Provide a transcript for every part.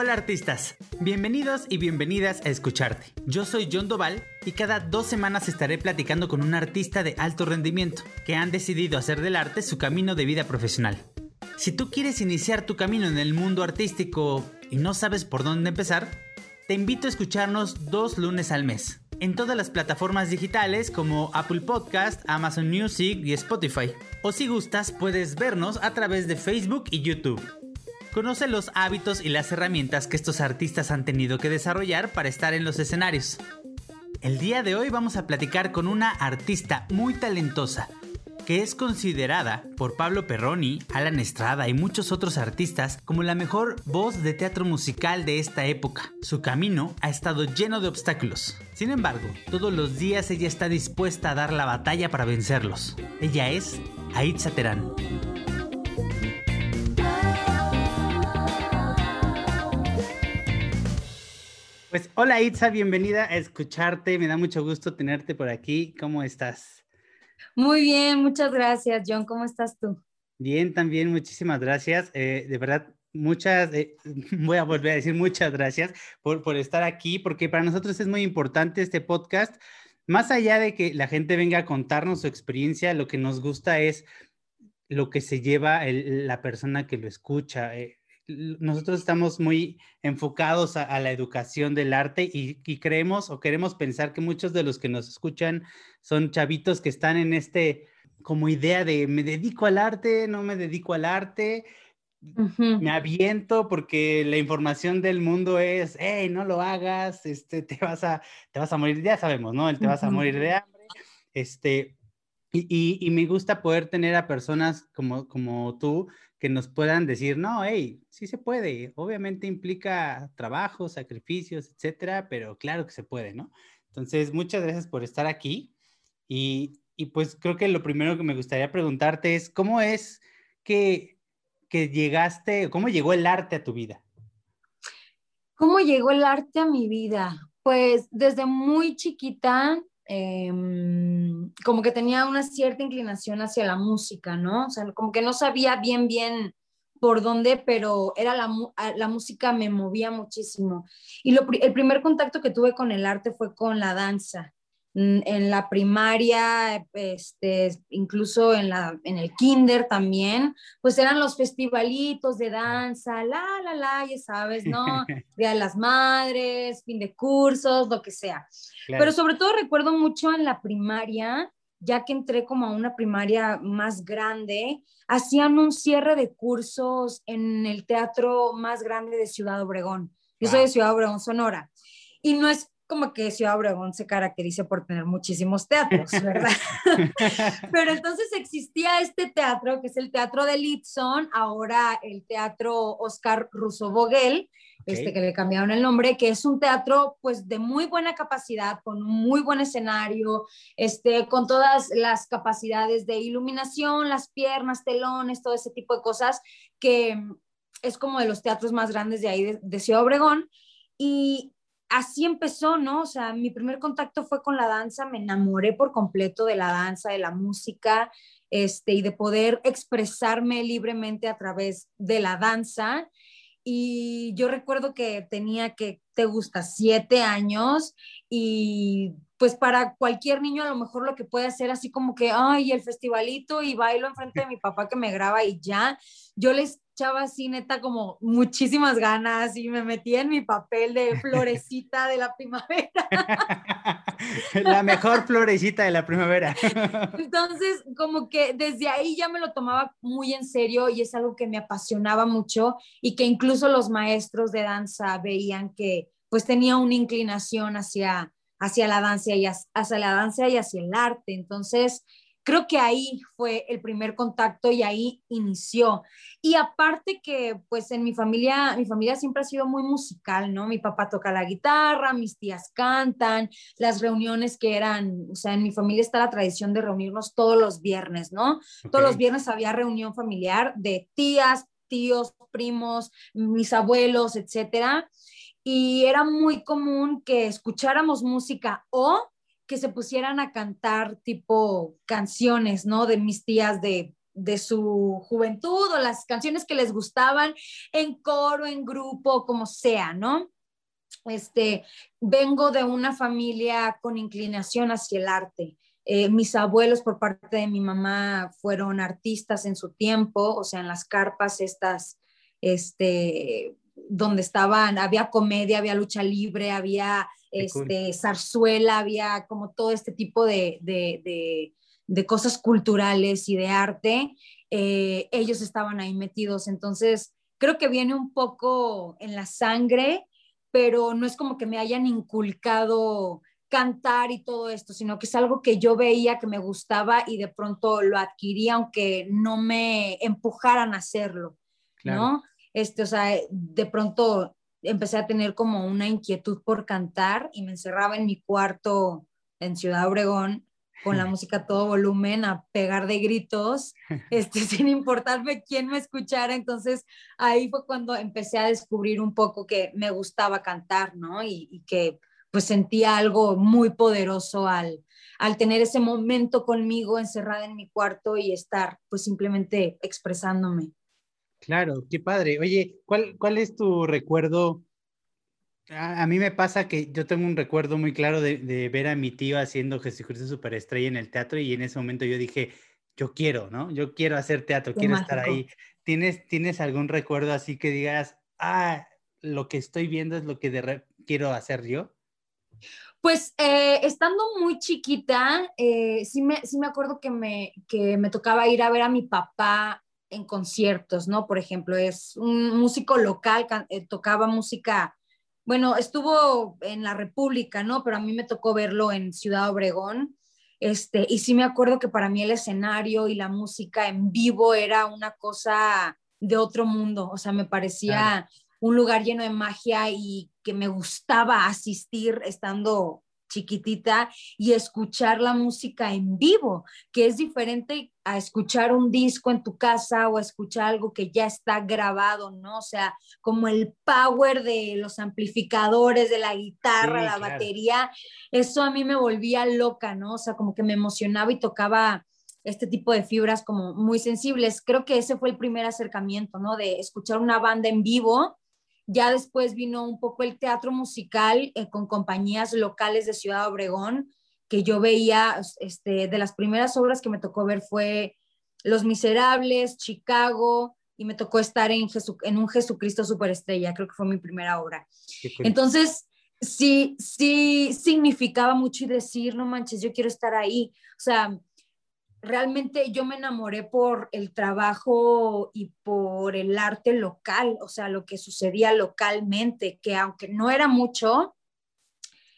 Hola artistas, bienvenidos y bienvenidas a Escucharte. Yo soy John Doval y cada dos semanas estaré platicando con un artista de alto rendimiento que han decidido hacer del arte su camino de vida profesional. Si tú quieres iniciar tu camino en el mundo artístico y no sabes por dónde empezar, te invito a escucharnos dos lunes al mes en todas las plataformas digitales como Apple Podcast, Amazon Music y Spotify. O si gustas, puedes vernos a través de Facebook y YouTube. Conoce los hábitos y las herramientas que estos artistas han tenido que desarrollar para estar en los escenarios. El día de hoy vamos a platicar con una artista muy talentosa, que es considerada por Pablo Perroni, Alan Estrada y muchos otros artistas como la mejor voz de teatro musical de esta época. Su camino ha estado lleno de obstáculos. Sin embargo, todos los días ella está dispuesta a dar la batalla para vencerlos. Ella es Aitza Terán. Pues hola Itza, bienvenida a escucharte. Me da mucho gusto tenerte por aquí. ¿Cómo estás? Muy bien, muchas gracias, John. ¿Cómo estás tú? Bien, también, muchísimas gracias. Eh, de verdad, muchas, eh, voy a volver a decir muchas gracias por, por estar aquí, porque para nosotros es muy importante este podcast. Más allá de que la gente venga a contarnos su experiencia, lo que nos gusta es lo que se lleva la persona que lo escucha. Eh, nosotros estamos muy enfocados a, la educación del arte y, creemos o queremos pensar que muchos de los que nos escuchan son chavitos que están en este como idea de me dedico al arte, no me dedico al arte, me aviento porque la información del mundo es, hey, no lo hagas, este, te vas a, te vas a morir, ya sabemos, ¿no? El te vas a morir de hambre, este, y, y, me gusta poder tener a personas como, como tú que nos puedan decir, no, hey, sí se puede. Obviamente implica trabajo, sacrificios, etcétera, pero claro que se puede, ¿no? Entonces, muchas gracias por estar aquí. Y, y pues creo que lo primero que me gustaría preguntarte es, ¿cómo es que, que llegaste, cómo llegó el arte a tu vida? ¿Cómo llegó el arte a mi vida? Pues desde muy chiquita Em, como que tenía una cierta inclinación hacia la música, ¿no? O sea, como que no sabía bien, bien por dónde, pero era la, la música me movía muchísimo. Y lo, el primer contacto que tuve con el arte fue con la danza. En la primaria, este, incluso en, la, en el kinder también, pues eran los festivalitos de danza, la, la, la, ya sabes, ¿no? Día de las Madres, fin de cursos, lo que sea. Pero sobre todo recuerdo mucho en la primaria, ya que entré como a una primaria más grande, hacían un cierre de cursos en el teatro más grande de Ciudad Obregón. Yo soy de Ciudad Obregón, Sonora. Y no es como que Ciudad Obregón se caracteriza por tener muchísimos teatros, ¿verdad? Pero entonces existía este teatro, que es el Teatro de Litson, ahora el Teatro Oscar Russo Vogel, este, que le cambiaron el nombre, que es un teatro pues de muy buena capacidad, con un muy buen escenario, este, con todas las capacidades de iluminación, las piernas, telones, todo ese tipo de cosas, que es como de los teatros más grandes de ahí de, de Ciudad Obregón. Y así empezó, ¿no? O sea, mi primer contacto fue con la danza, me enamoré por completo de la danza, de la música, este, y de poder expresarme libremente a través de la danza. Y yo recuerdo que tenía que, te gusta, siete años y pues para cualquier niño a lo mejor lo que puede hacer así como que, ay, el festivalito y bailo enfrente de mi papá que me graba y ya, yo les echaba así neta como muchísimas ganas y me metía en mi papel de florecita de la primavera. la mejor florecita de la primavera. Entonces, como que desde ahí ya me lo tomaba muy en serio y es algo que me apasionaba mucho y que incluso los maestros de danza veían que pues tenía una inclinación hacia hacia la danza y hacia la danza y hacia el arte. Entonces, creo que ahí fue el primer contacto y ahí inició. Y aparte que pues en mi familia, mi familia siempre ha sido muy musical, ¿no? Mi papá toca la guitarra, mis tías cantan, las reuniones que eran, o sea, en mi familia está la tradición de reunirnos todos los viernes, ¿no? Todos los viernes había reunión familiar de tías, tíos, primos, mis abuelos, etcétera y era muy común que escucháramos música o que se pusieran a cantar tipo canciones, ¿no? De mis tías de, de su juventud o las canciones que les gustaban en coro, en grupo, como sea, ¿no? Este, vengo de una familia con inclinación hacia el arte. Eh, mis abuelos por parte de mi mamá fueron artistas en su tiempo, o sea, en las carpas estas, este, donde estaban, había comedia, había lucha libre, había este, zarzuela, había como todo este tipo de, de, cosas culturales y de arte. Eh, ellos estaban ahí metidos, entonces creo que viene un poco en la sangre, pero no es como que me hayan inculcado cantar y todo esto, sino que es algo que yo veía que me gustaba y de pronto lo adquirí aunque no me empujaran a hacerlo, ¿no? Este, o sea, de pronto empecé a tener como una inquietud por cantar y me encerraba en mi cuarto en Ciudad Obregón con la música a todo volumen, a pegar de gritos, este, sin importarme quién me escuchara. Entonces ahí fue cuando empecé a descubrir un poco que me gustaba cantar, ¿no? Y, y que pues sentía algo muy poderoso al, al tener ese momento conmigo encerrada en mi cuarto y estar pues simplemente expresándome. Claro, qué padre. Oye, ¿cuál, cuál es tu recuerdo? A, mí me pasa que yo tengo un recuerdo muy claro de, de, ver a mi tío haciendo Jesucristo Superestrella en el teatro y en ese momento yo dije, yo quiero, ¿no? Yo quiero hacer teatro, quiero estar ahí. ¿Tienes, ¿Tienes algún recuerdo así que digas, ah, lo que estoy viendo es lo que quiero hacer yo? Pues eh, estando muy chiquita, eh, sí, me, sí me acuerdo que me, que me tocaba ir a ver a mi papá en conciertos, ¿no? Por ejemplo, es un músico local, eh, tocaba música, bueno, estuvo en la República, ¿no? Pero a mí me tocó verlo en Ciudad Obregón. Este, y sí me acuerdo que para mí el escenario y la música en vivo era una cosa de otro mundo, o sea, me parecía un lugar lleno de magia y que me gustaba asistir estando chiquitita y escuchar la música en vivo, que es diferente a escuchar un disco en tu casa o escuchar algo que ya está grabado, ¿no? O sea, como el power de los amplificadores, de la guitarra, la batería, eso a mí me volvía loca, ¿no? O sea, como que me emocionaba y tocaba este tipo de fibras como muy sensibles. Creo que ese fue el primer acercamiento, ¿no? De escuchar una banda en vivo ya después vino un poco el teatro musical eh, con compañías locales de Ciudad Obregón, que yo veía, este, de las primeras obras que me tocó ver fue Los Miserables, Chicago, y me tocó estar en, en un Jesucristo Superestrella, creo que fue mi primera obra. Entonces, sí, sí significaba mucho y decir, no manches, yo quiero estar ahí. O sea, realmente yo me enamoré por el trabajo y por el arte local, o sea, lo que sucedía localmente, que aunque no era mucho,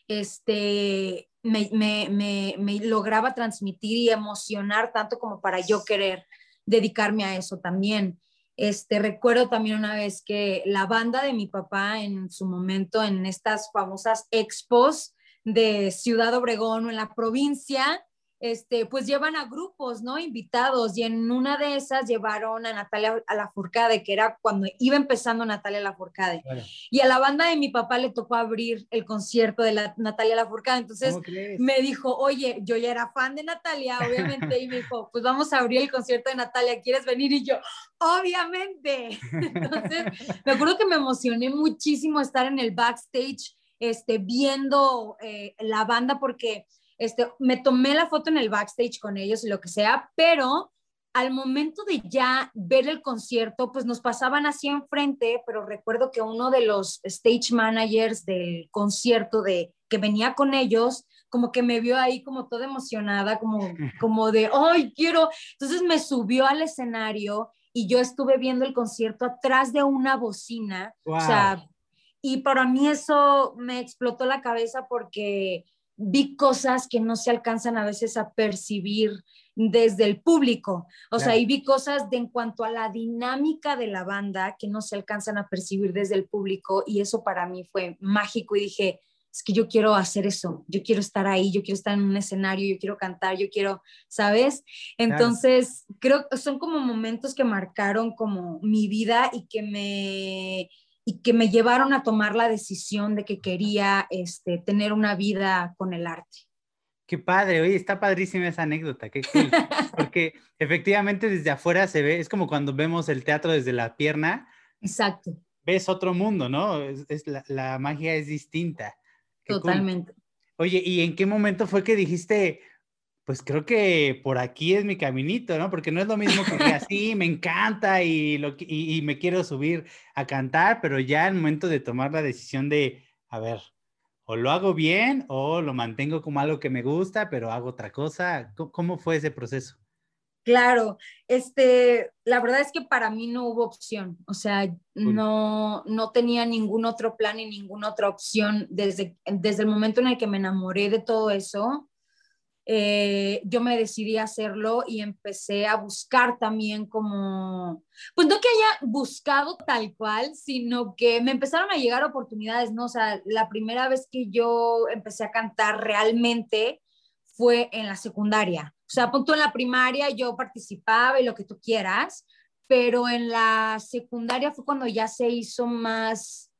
este, me, me, me, lograba transmitir y emocionar tanto como para yo querer dedicarme a eso también. Este, recuerdo también una vez que la banda de mi papá en su momento en estas famosas expos de Ciudad Obregón o en la provincia, este, pues llevan a grupos, ¿no? Invitados, y en una de esas llevaron a Natalia a la Furcade, que era cuando iba empezando Natalia la Furcade. Y a la banda de mi papá le tocó abrir el concierto de la, Natalia la Furcade. Entonces me dijo, oye, yo ya era fan de Natalia, obviamente, y me dijo, pues vamos a abrir el concierto de Natalia, ¿quieres venir? Y yo, obviamente. Entonces, me acuerdo que me emocioné muchísimo estar en el backstage, este, viendo eh, la banda, porque este, me tomé la foto en el backstage con ellos y lo que sea, pero al momento de ya ver el concierto, pues nos pasaban así enfrente, pero recuerdo que uno de los stage managers del concierto de que venía con ellos, como que me vio ahí como toda emocionada, como, como de, ¡ay, quiero! Entonces me subió al escenario y yo estuve viendo el concierto atrás de una bocina, o sea, y para mí eso me explotó la cabeza porque vi cosas que no se alcanzan a veces a percibir desde el público. O sea, y vi cosas de en cuanto a la dinámica de la banda que no se alcanzan a percibir desde el público y eso para mí fue mágico y dije, es que yo quiero hacer eso, yo quiero estar ahí, yo quiero estar en un escenario, yo quiero cantar, yo quiero, ¿sabes? Entonces, creo que son como momentos que marcaron como mi vida y que me y que me llevaron a tomar la decisión de que quería este, tener una vida con el arte. Qué padre, oye, está padrísima esa anécdota, qué cool. Porque efectivamente desde afuera se ve, es como cuando vemos el teatro desde la pierna. Exacto. Ves otro mundo, ¿no? Es, la, magia es distinta. Totalmente. Oye, ¿y en qué momento fue que dijiste, pues creo que por aquí es mi caminito, ¿no? Porque no es lo mismo que así, me encanta y, lo, y me quiero subir a cantar, pero ya el momento de tomar la decisión de, a ver, o lo hago bien o lo mantengo como algo que me gusta, pero hago otra cosa. ¿Cómo fue ese proceso? Claro, este, la verdad es que para mí no hubo opción, o sea, no, no tenía ningún otro plan y ninguna otra opción desde, desde el momento en el que me enamoré de todo eso. Eh, yo me decidí a hacerlo y empecé a buscar también como, pues no que haya buscado tal cual, sino que me empezaron a llegar oportunidades, ¿no? O sea, la primera vez que yo empecé a cantar realmente fue en la secundaria. O sea, punto en la primaria yo participaba y lo que tú quieras, pero en la secundaria fue cuando ya se hizo más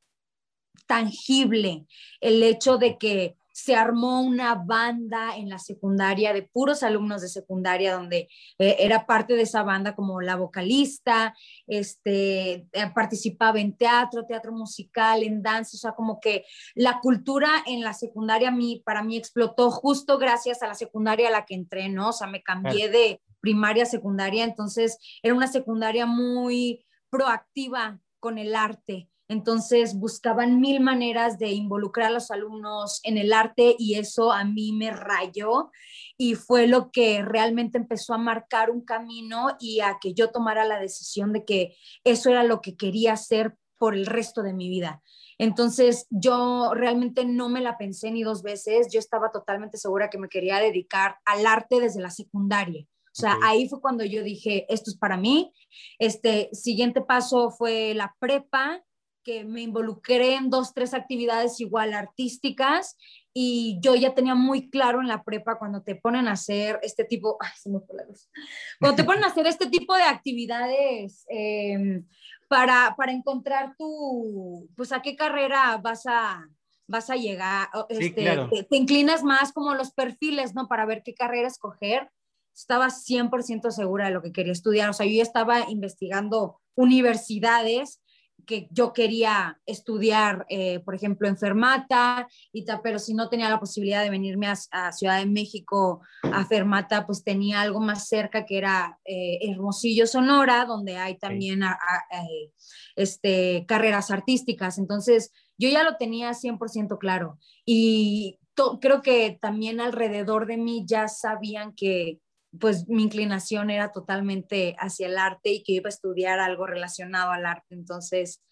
tangible el hecho de que se armó una banda en la secundaria de puros alumnos de secundaria donde eh, era parte de esa banda como la vocalista, este, eh, participaba en teatro, teatro musical, en danza, o sea, como que la cultura en la secundaria mí, para mí explotó justo gracias a la secundaria a la que entré, ¿no? O sea, me cambié de primaria a secundaria, entonces era una secundaria muy proactiva con el arte. Entonces buscaban mil maneras de involucrar a los alumnos en el arte y eso a mí me rayó y fue lo que realmente empezó a marcar un camino y a que yo tomara la decisión de que eso era lo que quería hacer por el resto de mi vida. Entonces yo realmente no me la pensé ni dos veces, yo estaba totalmente segura que me quería dedicar al arte desde la secundaria. O sea, ahí fue cuando yo dije, esto es para mí. Este siguiente paso fue la prepa que me involucré en dos, tres actividades igual artísticas y yo ya tenía muy claro en la prepa cuando te ponen a hacer este tipo, ay, se me fue la luz, cuando te ponen a hacer este tipo de actividades em, para, para encontrar tu, pues a qué carrera vas a, vas a llegar, este, te, te, inclinas más como los perfiles, ¿no? Para ver qué carrera escoger. Estaba 100% segura de lo que quería estudiar, o sea, yo ya estaba investigando universidades que yo quería estudiar, eh, por ejemplo, enfermata, y tal, pero si no tenía la posibilidad de venirme a, Ciudad de México a Fermata, pues tenía algo más cerca que era eh, Hermosillo, Sonora, donde hay también eh, este, carreras artísticas. Entonces, yo ya lo tenía 100% claro. Y creo que también alrededor de mí ya sabían que, pues mi inclinación era totalmente hacia el arte y que iba a estudiar algo relacionado al arte. Entonces,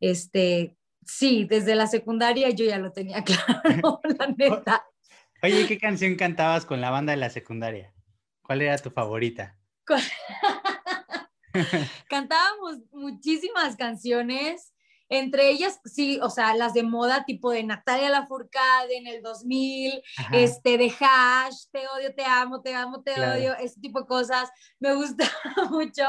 este, sí, desde la secundaria yo ya lo tenía claro, la neta. Oye, ¿qué canción cantabas con la banda de la secundaria? ¿Cuál era tu favorita? Cantábamos muchísimas canciones. Entre ellas, sí, o sea, las de moda, tipo de Natalia Lafourcade en el 2000, este, de Hash, te odio, te amo, te amo, te odio, ese tipo de cosas. Me gusta mucho.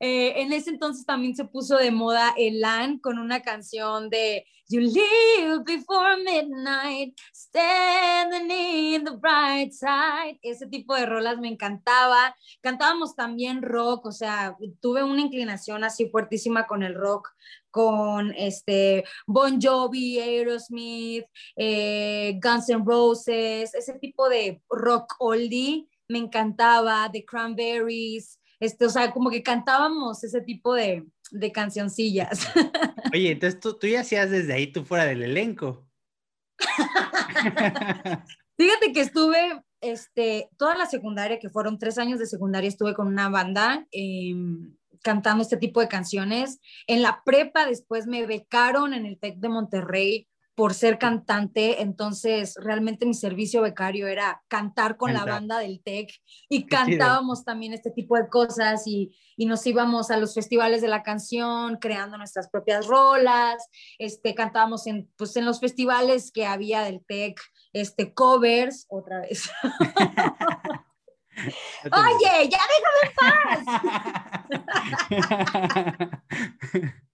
Eh, en ese entonces también se puso de moda Elan con una canción de You live before midnight, standing in the bright side. Ese tipo de rolas me encantaba. Cantábamos también rock, o sea, tuve una inclinación así fuertísima con el rock, con este Bon Jovi, Aerosmith, eh, Guns N' Roses, ese tipo de rock oldie me encantaba, The Cranberries, este, o sea, como que cantábamos ese tipo de, de cancioncillas. Oye, entonces tú, tú ya hacías desde ahí tú fuera del elenco. Fíjate que estuve, este, toda la secundaria, que fueron tres años de secundaria, estuve con una banda em, cantando este tipo de canciones. En la prepa después me becaron en el TEC de Monterrey por ser cantante, entonces realmente mi servicio becario era cantar con la banda del TEC y cantábamos también este tipo de cosas y, y, nos íbamos a los festivales de la canción creando nuestras propias rolas, este, cantábamos en, pues, en los festivales que había del TEC, este, covers, otra vez. Oye, ya déjame en paz.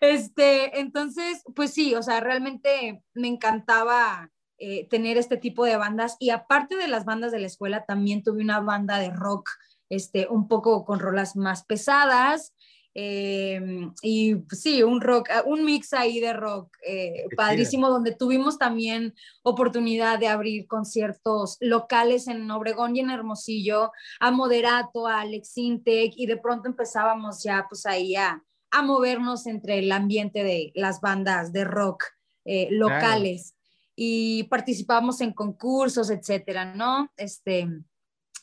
Este, entonces, pues sí, o sea, realmente me encantaba eh, tener este tipo de bandas. Y aparte de las bandas de la escuela, también tuve una banda de rock, este, un poco con rolas más pesadas. Em, y pues, sí, un rock, ah, un mix ahí de rock eh, padrísimo, donde tuvimos también oportunidad de abrir conciertos locales en Obregón y en Hermosillo, a Moderato, a Alex Intec, y de pronto empezábamos ya pues ahí a, a movernos entre el ambiente de las bandas de rock eh, locales. Y participamos en concursos, etcétera, ¿no? Este,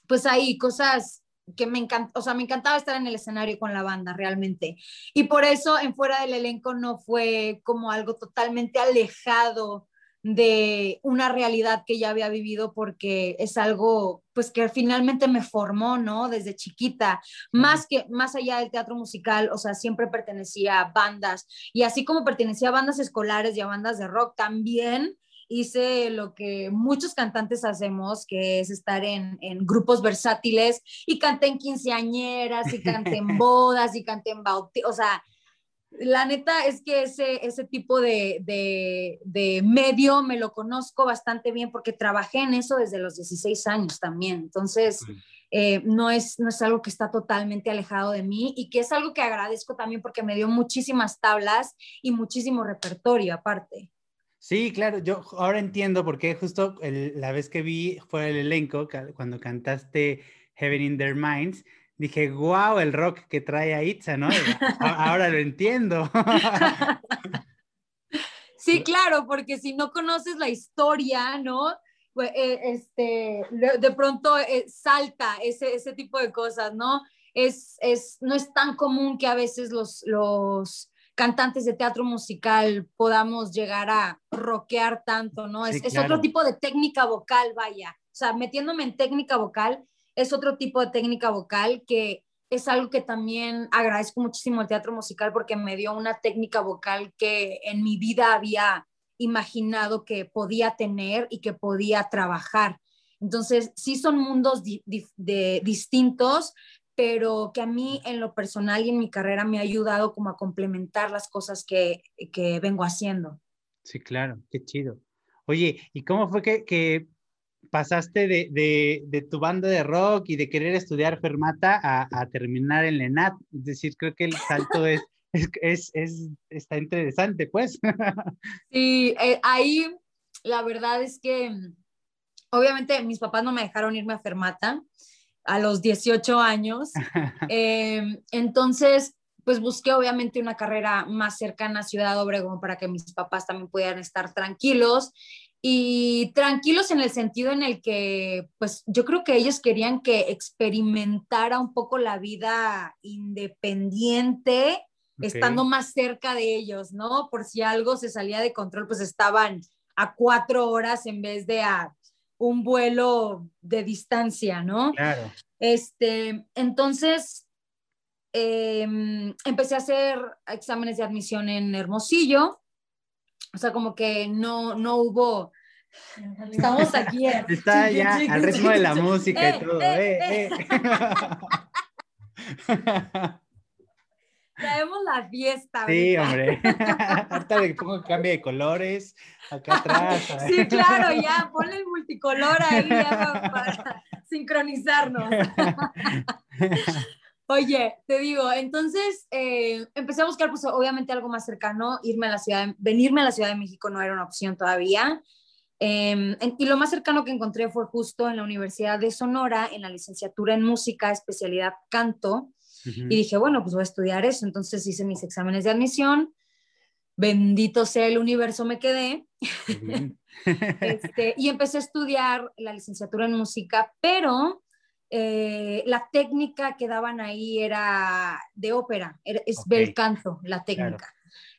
pues ahí cosas que me encanta, o sea, me encantaba estar en el escenario con la banda realmente. Y por eso en fuera del elenco no fue como algo totalmente alejado de una realidad que ya había vivido porque es algo pues que finalmente me formó, ¿no? Desde chiquita, más que más allá del teatro musical, o sea, siempre pertenecía a bandas. Y así como pertenecía a bandas escolares y a bandas de rock, también hice lo que muchos cantantes hacemos, que es estar en, grupos versátiles. Y canté en quinceañeras y canté en bodas y canté en bautizos, o sea, la neta es que ese, ese tipo de, de, medio me lo conozco bastante bien porque trabajé en eso desde los 16 años también. Entonces, eh, no, es, no es algo que está totalmente alejado de mí y que es algo que agradezco también porque me dio muchísimas tablas y muchísimo repertorio aparte. Sí, claro, yo ahora entiendo por qué justo la vez que vi fue el elenco, cuando cantaste Heaven in Their Minds, dije, wow, el rock que trae a Itza, ¿no? ahora lo entiendo. sí, claro, porque si no conoces la historia, ¿no? Pues, eh, este, de pronto eh, salta ese, ese tipo de cosas, ¿no? Es, es, no es tan común que a veces los, los cantantes de teatro musical podamos llegar a rockear tanto, ¿no? es, es, otro tipo de técnica vocal, vaya. O sea, metiéndome en técnica vocal, es otro tipo de técnica vocal que es algo que también agradezco muchísimo al teatro musical porque me dio una técnica vocal que en mi vida había imaginado que podía tener y que podía trabajar. Entonces, sí son mundos de, distintos, pero que a mí en lo personal y en mi carrera me ha ayudado como a complementar las cosas que, que vengo haciendo. Sí, claro, qué chido. Oye, ¿y cómo fue que, que pasaste de, de, de, tu banda de rock y de querer estudiar fermata a, a terminar en Lenat? Es decir, creo que el salto es, es, es, está interesante, pues. Sí, eh, ahí la verdad es que obviamente mis papás no me dejaron irme a fermata a los 18 años. Em, entonces, pues busqué obviamente una carrera más cercana a Ciudad Obregón para que mis papás también pudieran estar tranquilos y tranquilos en el sentido en el que, pues yo creo que ellos querían que experimentara un poco la vida independiente, estando más cerca de ellos, ¿no? Por si algo se salía de control, pues estaban a cuatro horas en vez de a un vuelo de distancia, ¿no? Claro. Este, entonces, em, empecé a hacer exámenes de admisión en Hermosillo, o sea, como que no, no hubo... Estamos aquí. Está ya al ritmo de la música y eh, todo. Eh, eh, Traemos la fiesta. Sí, hombre. Ahorita le pongo cambio de colores acá atrás. sí, claro, ya, ponle el multicolor ahí para, sincronizarnos. Oye, te digo, entonces eh, empecé a buscar, pues obviamente algo más cercano, irme a la ciudad, venirme a la Ciudad de México no era una opción todavía. Em, y lo más cercano que encontré fue justo en la Universidad de Sonora, en la licenciatura en música, especialidad canto. Y dije, bueno, pues voy a estudiar eso. Entonces hice mis exámenes de admisión. Bendito sea el universo, me quedé. este, y empecé a estudiar la licenciatura en música, pero eh, la técnica que daban ahí era de ópera, es bel canto, la técnica.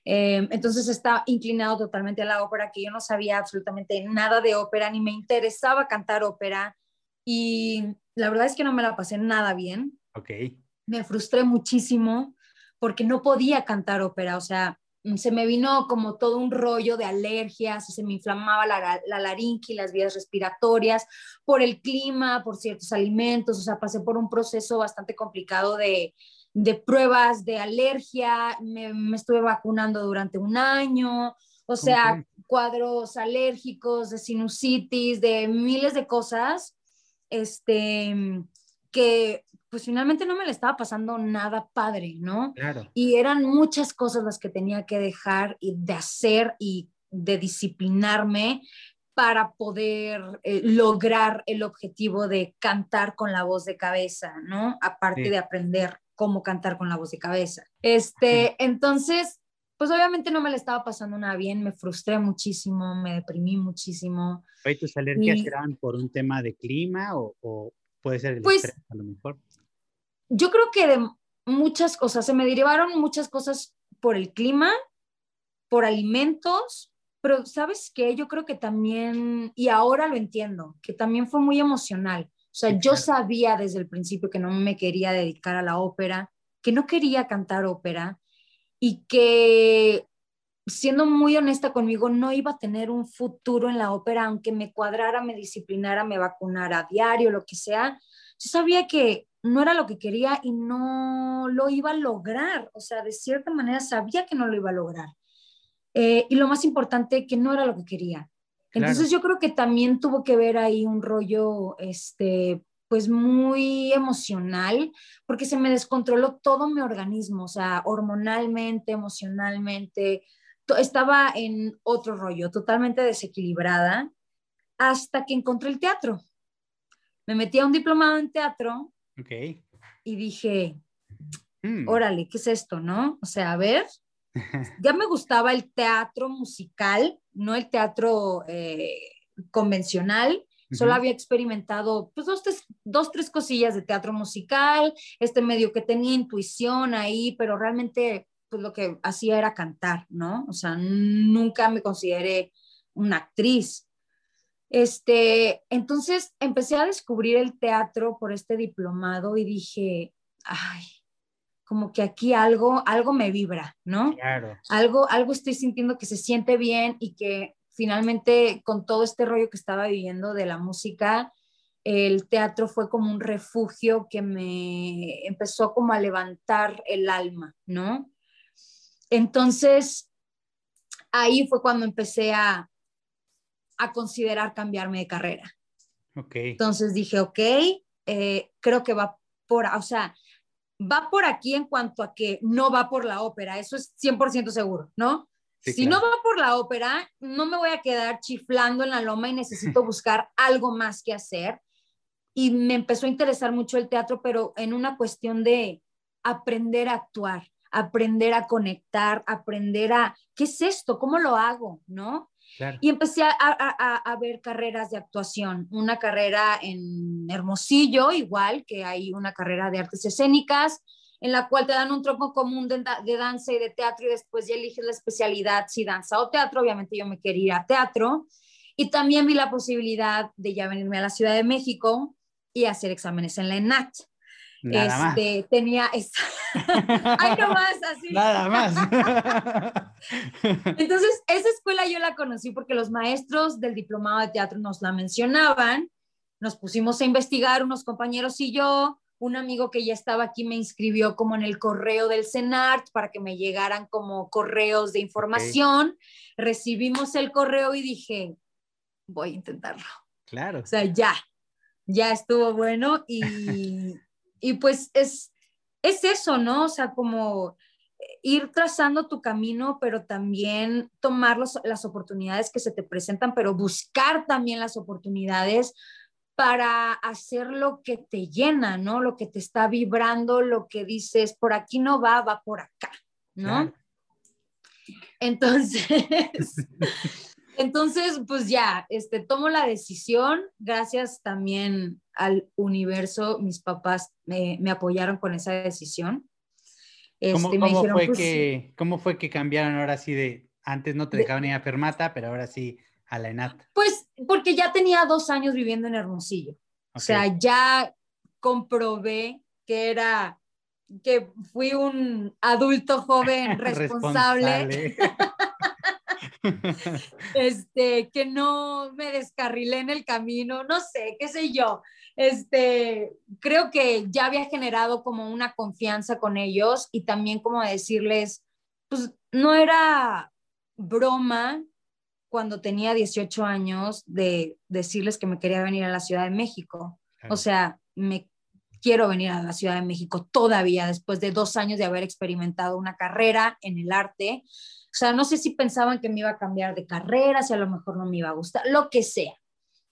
Em, entonces está inclinado totalmente a la ópera, que yo no sabía absolutamente nada de ópera, ni me interesaba cantar ópera. Y la verdad es que no me la pasé nada bien. Ok me frustré muchísimo porque no podía cantar ópera, o sea, se me vino como todo un rollo de alergias, se me inflamaba la, la laringe y las vías respiratorias por el clima, por ciertos alimentos, o sea, pasé por un proceso bastante complicado de, de pruebas de alergia, me, me, estuve vacunando durante un año, o sea, cuadros alérgicos, de sinusitis, de miles de cosas, este, que pues finalmente no me le estaba pasando nada padre, ¿no? Claro. Y eran muchas cosas las que tenía que dejar y de hacer y de disciplinarme para poder eh, lograr el objetivo de cantar con la voz de cabeza, ¿no? Aparte de aprender cómo cantar con la voz de cabeza. Este, entonces, pues obviamente no me le estaba pasando nada bien, me frustré muchísimo, me deprimí muchísimo. ¿Y tus alergias eran por un tema de clima o, puede ser el pues, estrés a lo mejor? Yo creo que de muchas cosas, se me derivaron muchas cosas por el clima, por alimentos, pero sabes qué, yo creo que también, y ahora lo entiendo, que también fue muy emocional. O sea, yo sabía desde el principio que no me quería dedicar a la ópera, que no quería cantar ópera y que, siendo muy honesta conmigo, no iba a tener un futuro en la ópera, aunque me cuadrara, me disciplinara, me vacunara a diario, lo que sea. Yo sabía que no era lo que quería y no lo iba a lograr. O sea, de cierta manera sabía que no lo iba a lograr. Eh, y lo más importante, que no era lo que quería. Entonces yo creo que también tuvo que ver ahí un rollo, este, pues muy emocional, porque se me descontroló todo mi organismo, o sea, hormonalmente, emocionalmente, estaba en otro rollo, totalmente desequilibrada, hasta que encontré el teatro. Me metí a un diplomado en teatro okay. y dije, hmm. órale, ¿qué es esto, no? O sea, a ver, ya me gustaba el teatro musical, no el teatro eh, convencional. Solo había experimentado pues dos tres, dos, tres cosillas de teatro musical, este medio que tenía intuición ahí, pero realmente pues lo que hacía era cantar, ¿no? O sea, nunca me consideré una actriz. Este, entonces empecé a descubrir el teatro por este diplomado y dije, ay, como que aquí algo, algo me vibra, ¿no? Claro. Algo, algo estoy sintiendo que se siente bien y que finalmente con todo este rollo que estaba viviendo de la música, el teatro fue como un refugio que me empezó como a levantar el alma, ¿no? Entonces, ahí fue cuando empecé a, a considerar cambiarme de carrera. Ok. Entonces dije, ok, eh, creo que va por, o sea, va por aquí en cuanto a que no va por la ópera, eso es 100% seguro, ¿no? si no va por la ópera, no me voy a quedar chiflando en la loma y necesito buscar algo más que hacer. Y me empezó a interesar mucho el teatro, pero en una cuestión de aprender a actuar, aprender a conectar, aprender a, ¿qué es esto? ¿Cómo lo hago? ¿No? Y empecé a, a, a, ver carreras de actuación, una carrera en Hermosillo, igual que hay una carrera de artes escénicas, en la cual te dan un tronco común de, danza y de teatro y después ya eliges la especialidad, si danza o teatro, obviamente yo me quería ir a teatro. Y también vi la posibilidad de ya venirme a la Ciudad de México y hacer exámenes en la ENAT. Nada este, más. tenía Ay, no más, así. Nada más. Entonces, esa escuela yo la conocí porque los maestros del diplomado de teatro nos la mencionaban. Nos pusimos a investigar unos compañeros y yo. Un amigo que ya estaba aquí me inscribió como en el correo del CENART para que me llegaran como correos de información. Recibimos el correo y dije, voy a intentarlo. Claro. O sea, ya, ya estuvo bueno y, y pues es, es eso, ¿no? O sea, como ir trazando tu camino, pero también tomar las oportunidades que se te presentan, pero buscar también las oportunidades para hacer lo que te llena, ¿no? Lo que te está vibrando, lo que dices, por aquí no va, va por acá, ¿no? Entonces, Entonces, pues ya, este, tomo la decisión, gracias también al universo, mis papás me, apoyaron con esa decisión. ¿Cómo, este, fue pues que, ¿Cómo fue que cambiaron ahora sí de, antes no te dejaban ir a Fermata, pero ahora sí a la ENAT? Pues porque ya tenía dos años viviendo en Hermosillo. O sea, ya comprobé que era, que fui un adulto joven responsable. responsable. este, que no me descarrilé en el camino, no sé, qué sé yo. Este, creo que ya había generado como una confianza con ellos y también como decirles, pues no era broma cuando tenía 18 años de decirles que me quería venir a la Ciudad de México. O sea, me quiero venir a la Ciudad de México todavía después de dos años de haber experimentado una carrera en el arte. O sea, no sé si pensaban que me iba a cambiar de carrera, si a lo mejor no me iba a gustar, lo que sea,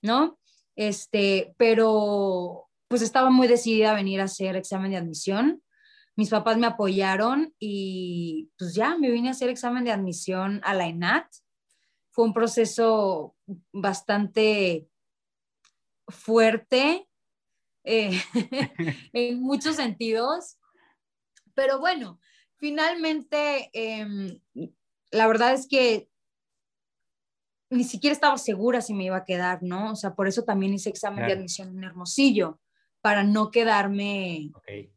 ¿no? Este, pero pues estaba muy decidida a venir a hacer examen de admisión. Mis papás me apoyaron y pues ya me vine a hacer examen de admisión a la ENAT. Fue un proceso bastante fuerte eh, en muchos sentidos, pero bueno, finalmente em, la verdad es que ni siquiera estaba segura si me iba a quedar, ¿no? O sea, por eso también hice examen de admisión en Hermosillo, para no quedarme... sí,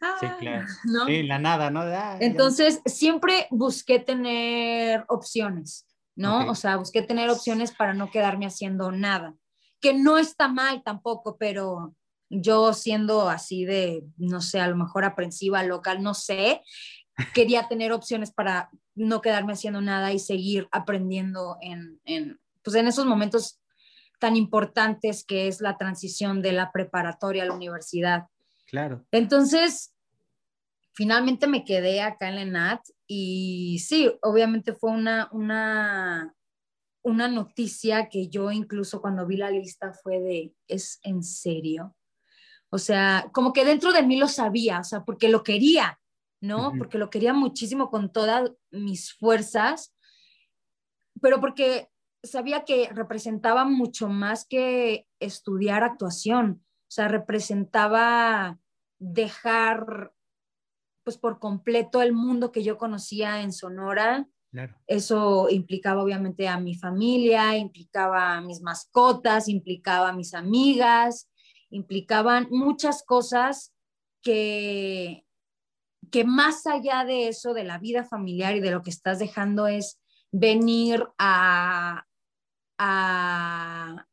ah, claro. Sí, la nada, ¿no? Ah, Entonces, siempre busqué tener opciones, ¿no? O sea, busqué tener opciones para no quedarme haciendo nada, que no está mal tampoco, pero yo siendo así de, no sé, a lo mejor aprensiva, local, no sé, quería tener opciones para no quedarme haciendo nada y seguir aprendiendo en, en, pues en esos momentos tan importantes que es la transición de la preparatoria a la universidad. Claro. Entonces, finalmente me quedé acá en la ENAT y sí, obviamente fue una, una, una noticia que yo incluso cuando vi la lista fue de, ¿es en serio? O sea, como que dentro de mí lo sabía, o sea, porque lo quería, ¿no? Porque lo quería muchísimo con todas mis fuerzas, pero porque sabía que representaba mucho más que estudiar actuación, o sea, representaba dejar pues por completo el mundo que yo conocía en Sonora. Eso implicaba obviamente a mi familia, implicaba a mis mascotas, implicaba a mis amigas, implicaban muchas cosas que, que más allá de eso, de la vida familiar y de lo que estás dejando, es venir a, a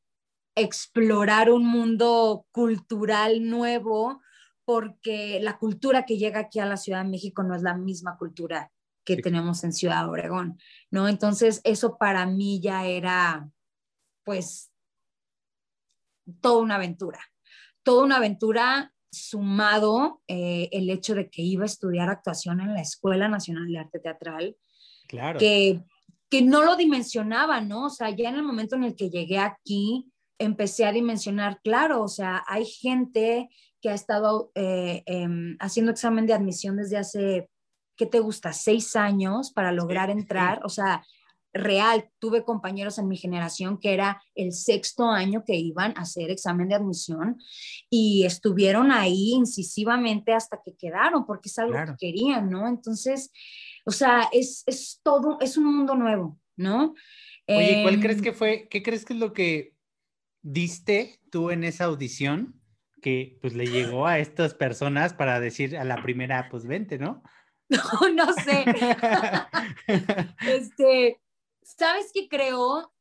explorar un mundo cultural nuevo, porque la cultura que llega aquí a la Ciudad de México no es la misma cultura que tenemos en Ciudad Obregón, ¿no? Entonces, eso para mí ya era, pues, toda una aventura, toda una aventura sumado eh, el hecho de que iba a estudiar actuación en la Escuela Nacional de Arte Teatral, claro. que, que no lo dimensionaba, ¿no? O sea, ya en el momento en el que llegué aquí, empecé a dimensionar, claro, o sea, hay gente que ha estado eh, em, haciendo examen de admisión desde hace, ¿qué te gusta? Seis años para lograr entrar, o sea, real. Tuve compañeros en mi generación que era el sexto año que iban a hacer examen de admisión y estuvieron ahí incisivamente hasta que quedaron, porque es algo que querían, ¿no? Entonces, o sea, es, es, todo, es un mundo nuevo, ¿no? Oye, ¿cuál crees em, que fue, qué crees que es lo que diste tú en esa audición que pues le llegó a estas personas para decir a la primera, pues vente, ¿no? No, no sé. este, ¿Sabes qué creo?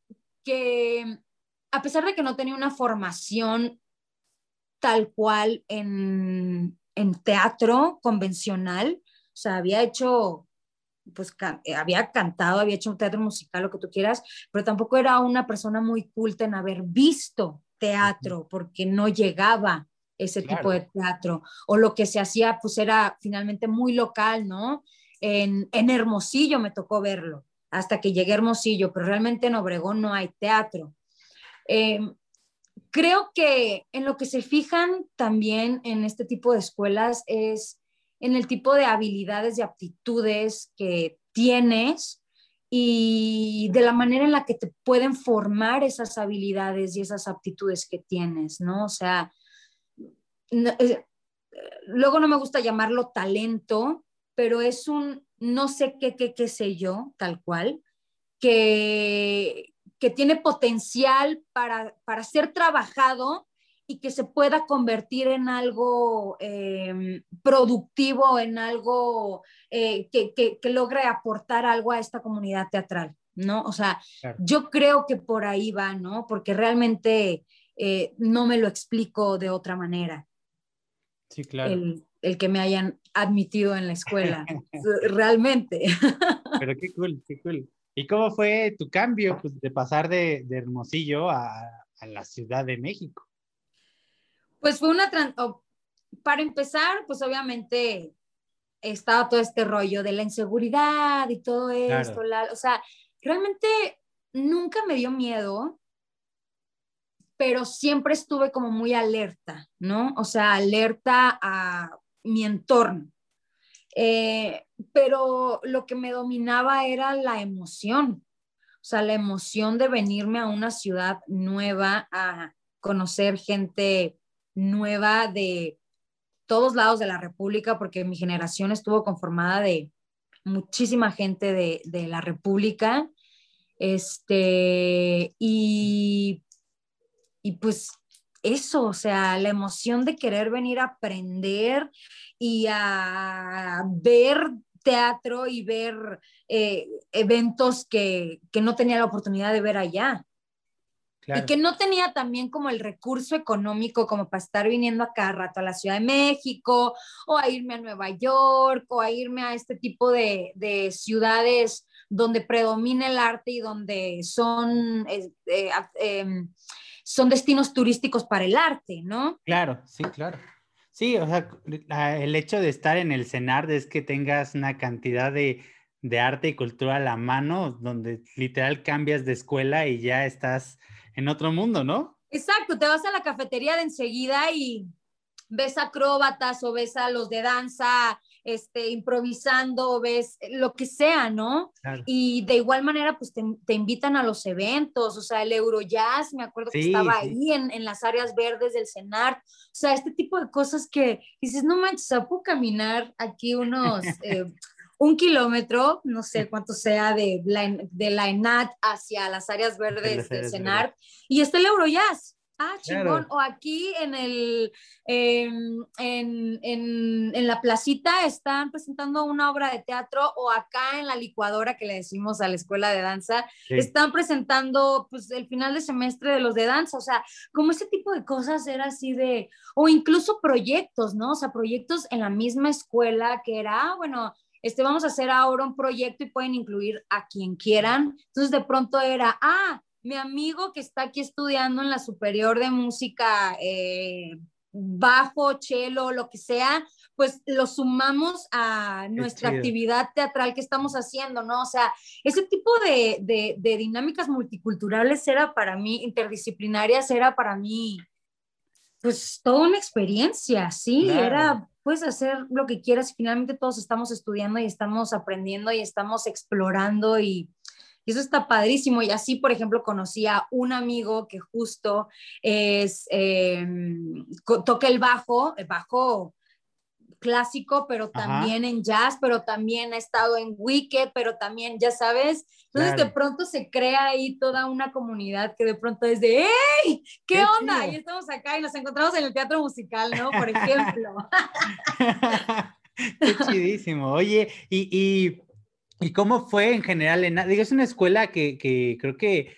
Que a pesar de que no tenía una formación tal cual en, teatro convencional, o sea, había hecho, pues eh, había cantado, había hecho un teatro musical, lo que tú quieras, pero tampoco era una persona muy culta en haber visto teatro, porque no llegaba ese tipo de teatro, o lo que se hacía, pues era finalmente muy local, ¿no? En, en Hermosillo me tocó verlo hasta que llegué a Hermosillo, pero realmente en Obregón no hay teatro. Em, creo que en lo que se fijan también en este tipo de escuelas es en el tipo de habilidades y aptitudes que tienes y de la manera en la que te pueden formar esas habilidades y esas aptitudes que tienes, ¿no? O sea, eh, luego no me gusta llamarlo talento, pero es un no sé qué, qué, qué sé yo, tal cual, que, que tiene potencial para, para ser trabajado y que se pueda convertir en algo em, productivo, en algo eh, que, que, logre aportar algo a esta comunidad teatral, ¿no? O sea, yo creo que por ahí va, ¿no? Porque realmente eh, no me lo explico de otra manera. Sí, claro. El, el que me hayan admitido en la escuela, realmente. Pero qué cool, qué cool. ¿Y cómo fue tu cambio pues, de pasar de, Hermosillo a, la Ciudad de México? Pues fue una... Para empezar, pues obviamente estaba todo este rollo de la inseguridad y todo esto. o sea, realmente nunca me dio miedo, pero siempre estuve como muy alerta, ¿no? O sea, alerta a mi entorno. Eh, pero lo que me dominaba era la emoción, o sea, la emoción de venirme a una ciudad nueva, a conocer gente nueva de todos lados de la República, porque mi generación estuvo conformada de muchísima gente de, de la República. Este, y, y pues eso, o sea, la emoción de querer venir a aprender y a ver teatro y ver eh, eventos que, que, no tenía la oportunidad de ver allá. Y que no tenía también como el recurso económico como para estar viniendo a cada rato a la Ciudad de México o a irme a Nueva York o a irme a este tipo de, de ciudades donde predomina el arte y donde son, eh, em, son destinos turísticos para el arte, ¿no? Claro, sí, claro. Sí, o sea, el hecho de estar en el CENAR es que tengas una cantidad de, de arte y cultura a la mano, donde literal cambias de escuela y ya estás en otro mundo, ¿no? Exacto, te vas a la cafetería de enseguida y ves acróbatas o ves a los de danza este, improvisando, ves lo que sea, ¿no? Y de igual manera, pues te, invitan a los eventos, o sea, el Eurojazz, me acuerdo que estaba ahí en, en, las áreas verdes del CENAR, o sea, este tipo de cosas que dices, no manches, puedo caminar aquí unos... Eh, un kilómetro, no sé cuánto sea, de la, de la ENAT hacia las áreas verdes del CENAR, y está el Eurojazz. Ah, chingón. O aquí en el en, en, en, la placita están presentando una obra de teatro, o acá en la licuadora que le decimos a la escuela de danza, están presentando pues el final de semestre de los de danza. O sea, como ese tipo de cosas era así de, o incluso proyectos, ¿no? O sea, proyectos en la misma escuela que era, ah, bueno, este, vamos a hacer ahora un proyecto y pueden incluir a quien quieran. Entonces de pronto era, ah, mi amigo que está aquí estudiando en la superior de música, eh, bajo, cello, lo que sea, pues lo sumamos a nuestra actividad teatral que estamos haciendo, ¿no? O sea, ese tipo de, de, dinámicas multiculturales era para mí, interdisciplinarias, era para mí, pues toda una experiencia, sí, era, puedes hacer lo que quieras y finalmente todos estamos estudiando y estamos aprendiendo y estamos explorando y y eso está padrísimo. Y así, por ejemplo, conocí a un amigo que justo es, em, toca el bajo, el bajo clásico, pero también en jazz, pero también ha estado en Wicked, pero también, ya sabes, entonces de pronto se crea ahí toda una comunidad que de pronto es de, ¡hey! ¿Qué, onda? Y estamos acá y nos encontramos en el teatro musical, ¿no? Por ejemplo. Qué chidísimo. Oye, y ¿Y cómo fue en general? En, digo, es una escuela que, que, creo que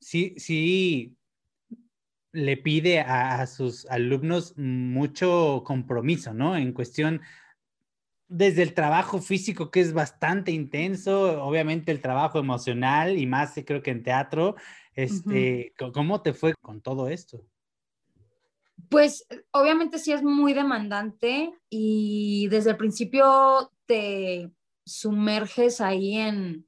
sí, sí le pide a, sus alumnos mucho compromiso, ¿no? En cuestión, desde el trabajo físico, que es bastante intenso, obviamente el trabajo emocional y más creo que en teatro. Este, ¿Cómo te fue con todo esto? Pues obviamente sí es muy demandante y desde el principio te, sumerges ahí en,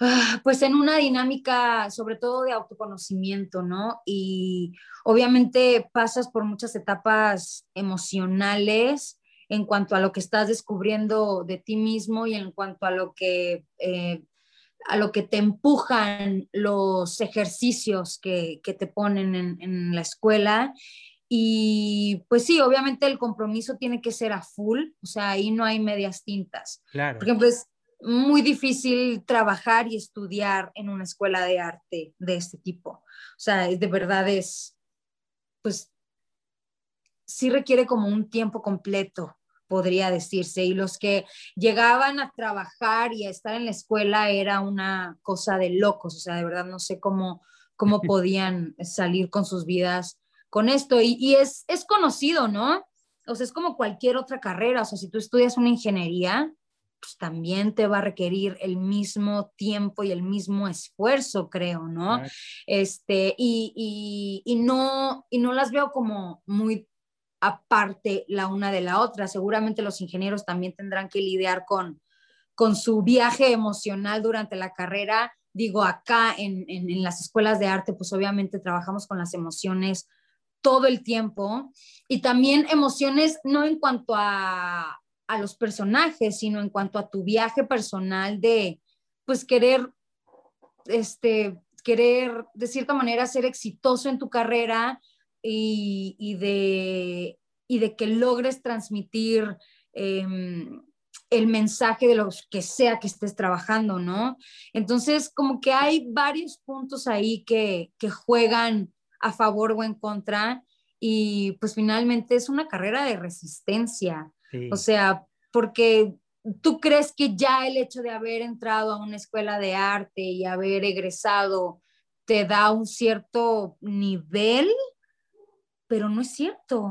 ah, pues en una dinámica sobre todo de autoconocimiento, ¿no? Y obviamente pasas por muchas etapas emocionales en cuanto a lo que estás descubriendo de ti mismo y en cuanto a lo que, eh, a lo que te empujan los ejercicios que, te ponen en, en la escuela y pues sí, obviamente el compromiso tiene que ser a full, o sea, ahí no hay medias tintas. Claro. Por ejemplo, es muy difícil trabajar y estudiar en una escuela de arte de este tipo. O sea, de verdad es, pues, sí requiere como un tiempo completo, podría decirse. Y los que llegaban a trabajar y a estar en la escuela era una cosa de locos. O sea, de verdad no sé cómo, cómo podían salir con sus vidas con esto. Y, es, es conocido, ¿no? O sea, es como cualquier otra carrera. O sea, si tú estudias una ingeniería, pues también te va a requerir el mismo tiempo y el mismo esfuerzo, creo, ¿no? Este, y, y, no, y no las veo como muy aparte la una de la otra. Seguramente los ingenieros también tendrán que lidiar con, con su viaje emocional durante la carrera. Digo, acá en, en, las escuelas de arte, pues obviamente trabajamos con las emociones todo el tiempo y también emociones no en cuanto a, a los personajes, sino en cuanto a tu viaje personal de, pues, querer, este, querer de cierta manera ser exitoso en tu carrera y, y de, y de que logres transmitir em, el mensaje de lo que sea que estés trabajando, ¿no? Entonces, como que hay varios puntos ahí que, que juegan a favor o en contra y pues finalmente es una carrera de resistencia. O sea, porque tú crees que ya el hecho de haber entrado a una escuela de arte y haber egresado te da un cierto nivel, pero no es cierto.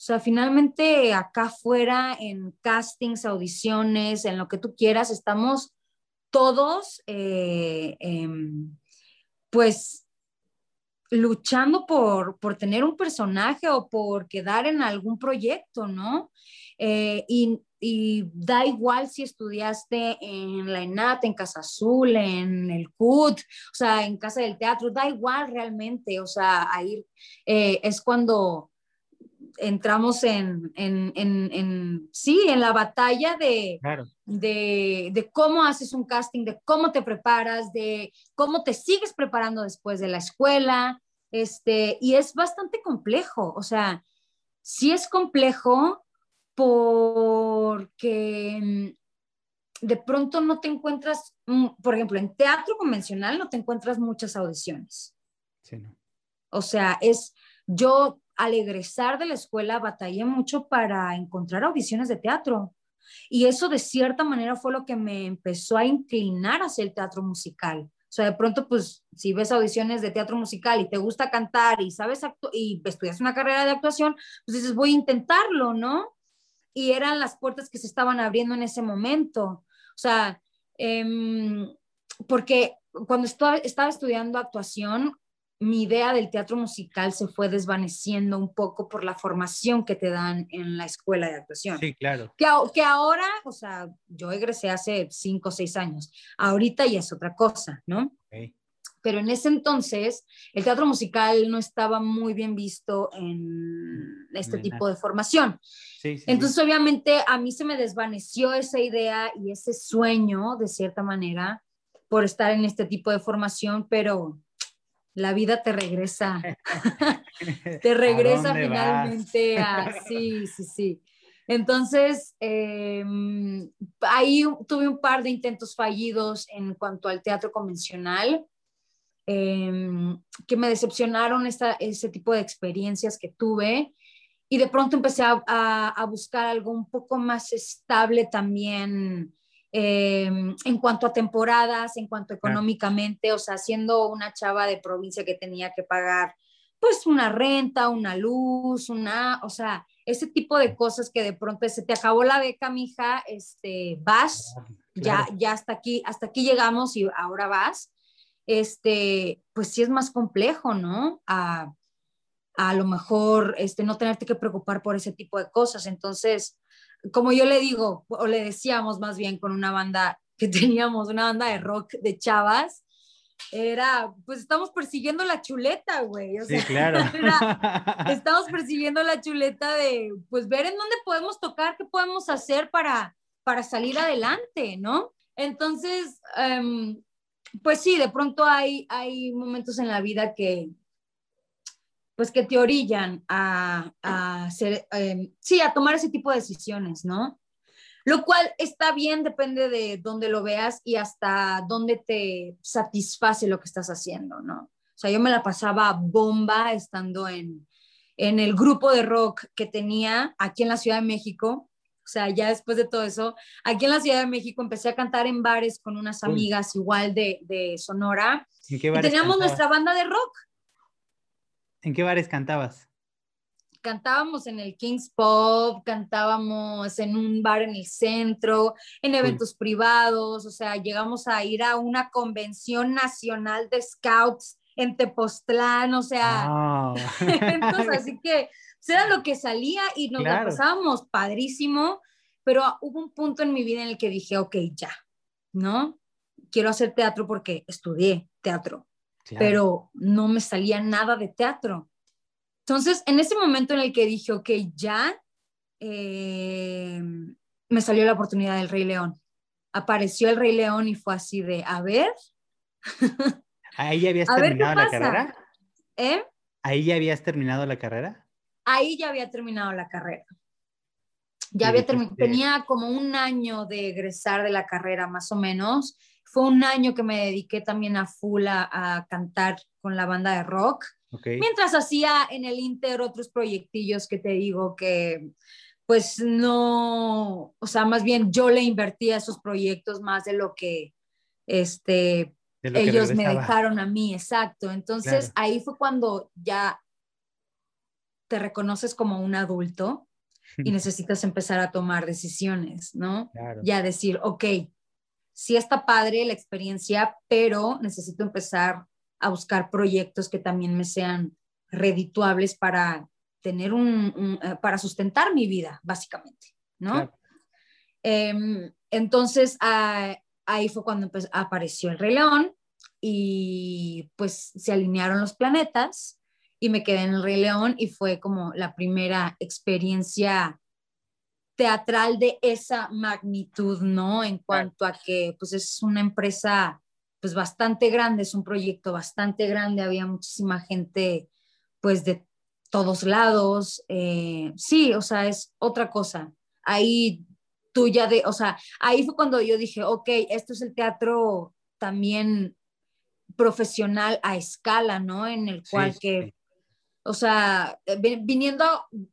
O sea, finalmente acá afuera en castings, audiciones, en lo que tú quieras, estamos todos, eh, em, pues, luchando por, por, tener un personaje o por quedar en algún proyecto, ¿no? Eh, y, da igual si estudiaste en la ENAT, en Casa Azul, en el CUT, o sea, en Casa del Teatro, da igual realmente, o sea, ahí eh, es cuando entramos en, en, en, en, sí, en la batalla de, de, de, cómo haces un casting, de cómo te preparas, de cómo te sigues preparando después de la escuela, este, y es bastante complejo, o sea, sí es complejo, porque mm, de pronto no te encuentras, mm, por ejemplo, en teatro convencional no te encuentras muchas audiciones. Sí, no. O sea, es, yo al egresar de la escuela batallé mucho para encontrar audiciones de teatro. Y eso de cierta manera fue lo que me empezó a inclinar hacia el teatro musical. O sea, de pronto, pues, si ves audiciones de teatro musical y te gusta cantar y sabes y estudias una carrera de actuación, pues dices, voy a intentarlo, ¿no? y eran las puertas que se estaban abriendo en ese momento. O sea, em, porque cuando estaba, estaba estudiando actuación, mi idea del teatro musical se fue desvaneciendo un poco por la formación que te dan en la escuela de actuación. Sí, claro. Que, que ahora, o sea, yo egresé hace cinco o seis años, ahorita ya es otra cosa, ¿no? pero en ese entonces el teatro musical no estaba muy bien visto en este tipo de formación. entonces, obviamente, a mí se me desvaneció esa idea y ese sueño, de cierta manera, por estar en este tipo de formación, pero la vida te regresa, te regresa finalmente a... Sí, sí, sí. Entonces, em, ahí tuve un par de intentos fallidos en cuanto al teatro convencional Em, que me decepcionaron esta, ese tipo de experiencias que tuve y de pronto empecé a, a, buscar algo un poco más estable también em, en cuanto a temporadas, en cuanto económicamente, o sea, siendo una chava de provincia que tenía que pagar pues una renta, una luz, una, o sea, ese tipo de cosas que de pronto se te acabó la beca, mija, este, vas, ya, ya hasta aquí, hasta aquí llegamos y ahora vas este, pues sí es más complejo, ¿no? A, a lo mejor este, no tenerte que preocupar por ese tipo de cosas. Entonces, como yo le digo, o le decíamos más bien con una banda que teníamos, una banda de rock de chavas, era, pues estamos persiguiendo la chuleta, güey. sí, claro. estamos persiguiendo la chuleta de, pues ver en dónde podemos tocar, qué podemos hacer para, para salir adelante, ¿no? Entonces, um, pues sí, de pronto hay, hay momentos en la vida que, pues que te orillan a, a hacer, em, sí, a tomar ese tipo de decisiones, ¿no? Lo cual está bien, depende de dónde lo veas y hasta dónde te satisface lo que estás haciendo, ¿no? O sea, yo me la pasaba bomba estando en, en el grupo de rock que tenía aquí en la Ciudad de México o sea, ya después de todo eso, aquí en la Ciudad de México empecé a cantar en bares con unas amigas igual de, de Sonora. ¿En qué bares y teníamos nuestra banda de rock. ¿En qué bares cantabas? cantábamos en el King's Pop, cantábamos en un bar en el centro, en eventos privados, o sea, llegamos a ir a una convención nacional de scouts en Tepoztlán, o sea, eventos así que pues, era lo que salía y nos pasábamos padrísimo, pero hubo un punto en mi vida en el que dije, ok, ya, ¿no? Quiero hacer teatro porque estudié teatro, pero no me salía nada de teatro. Entonces, en ese momento en el que dije, ok, ya, eh, me salió la oportunidad del Rey León. Apareció el Rey León y fue así de, a ver. ¿Ahí ya habías terminado la carrera? ¿Eh? ¿Ahí ya habías terminado la carrera? Ahí ya había terminado la carrera. Ya había terminado, tenía como un año de egresar de la carrera, más o menos. Fue un año que me dediqué también a full a cantar con la banda de rock. Mientras hacía en el Inter otros proyectillos que te digo que pues no, o sea, más bien yo le invertí a esos proyectos más de lo que este, ellos me dejaron a mí, exacto. Entonces ahí fue cuando ya te reconoces como un adulto y necesitas empezar a tomar decisiones, ¿no? Ya decir, ok, sí está padre la experiencia, pero necesito empezar a buscar proyectos que también me sean redituables para tener un, eh, para sustentar mi vida, básicamente, ¿no? Em, entonces, ah, ahí fue cuando apareció el Rey León y pues se alinearon los planetas y me quedé en el Rey León y fue como la primera experiencia teatral de esa magnitud, ¿no? En cuanto a que pues es una empresa pues bastante grande, es un proyecto bastante grande, había muchísima gente pues de todos lados, eh, sí, o sea, es otra cosa. Ahí tú ya de, o sea, ahí fue cuando yo dije, ok, esto es el teatro también profesional a escala, ¿no? En el cual que o sea, eh, viniendo,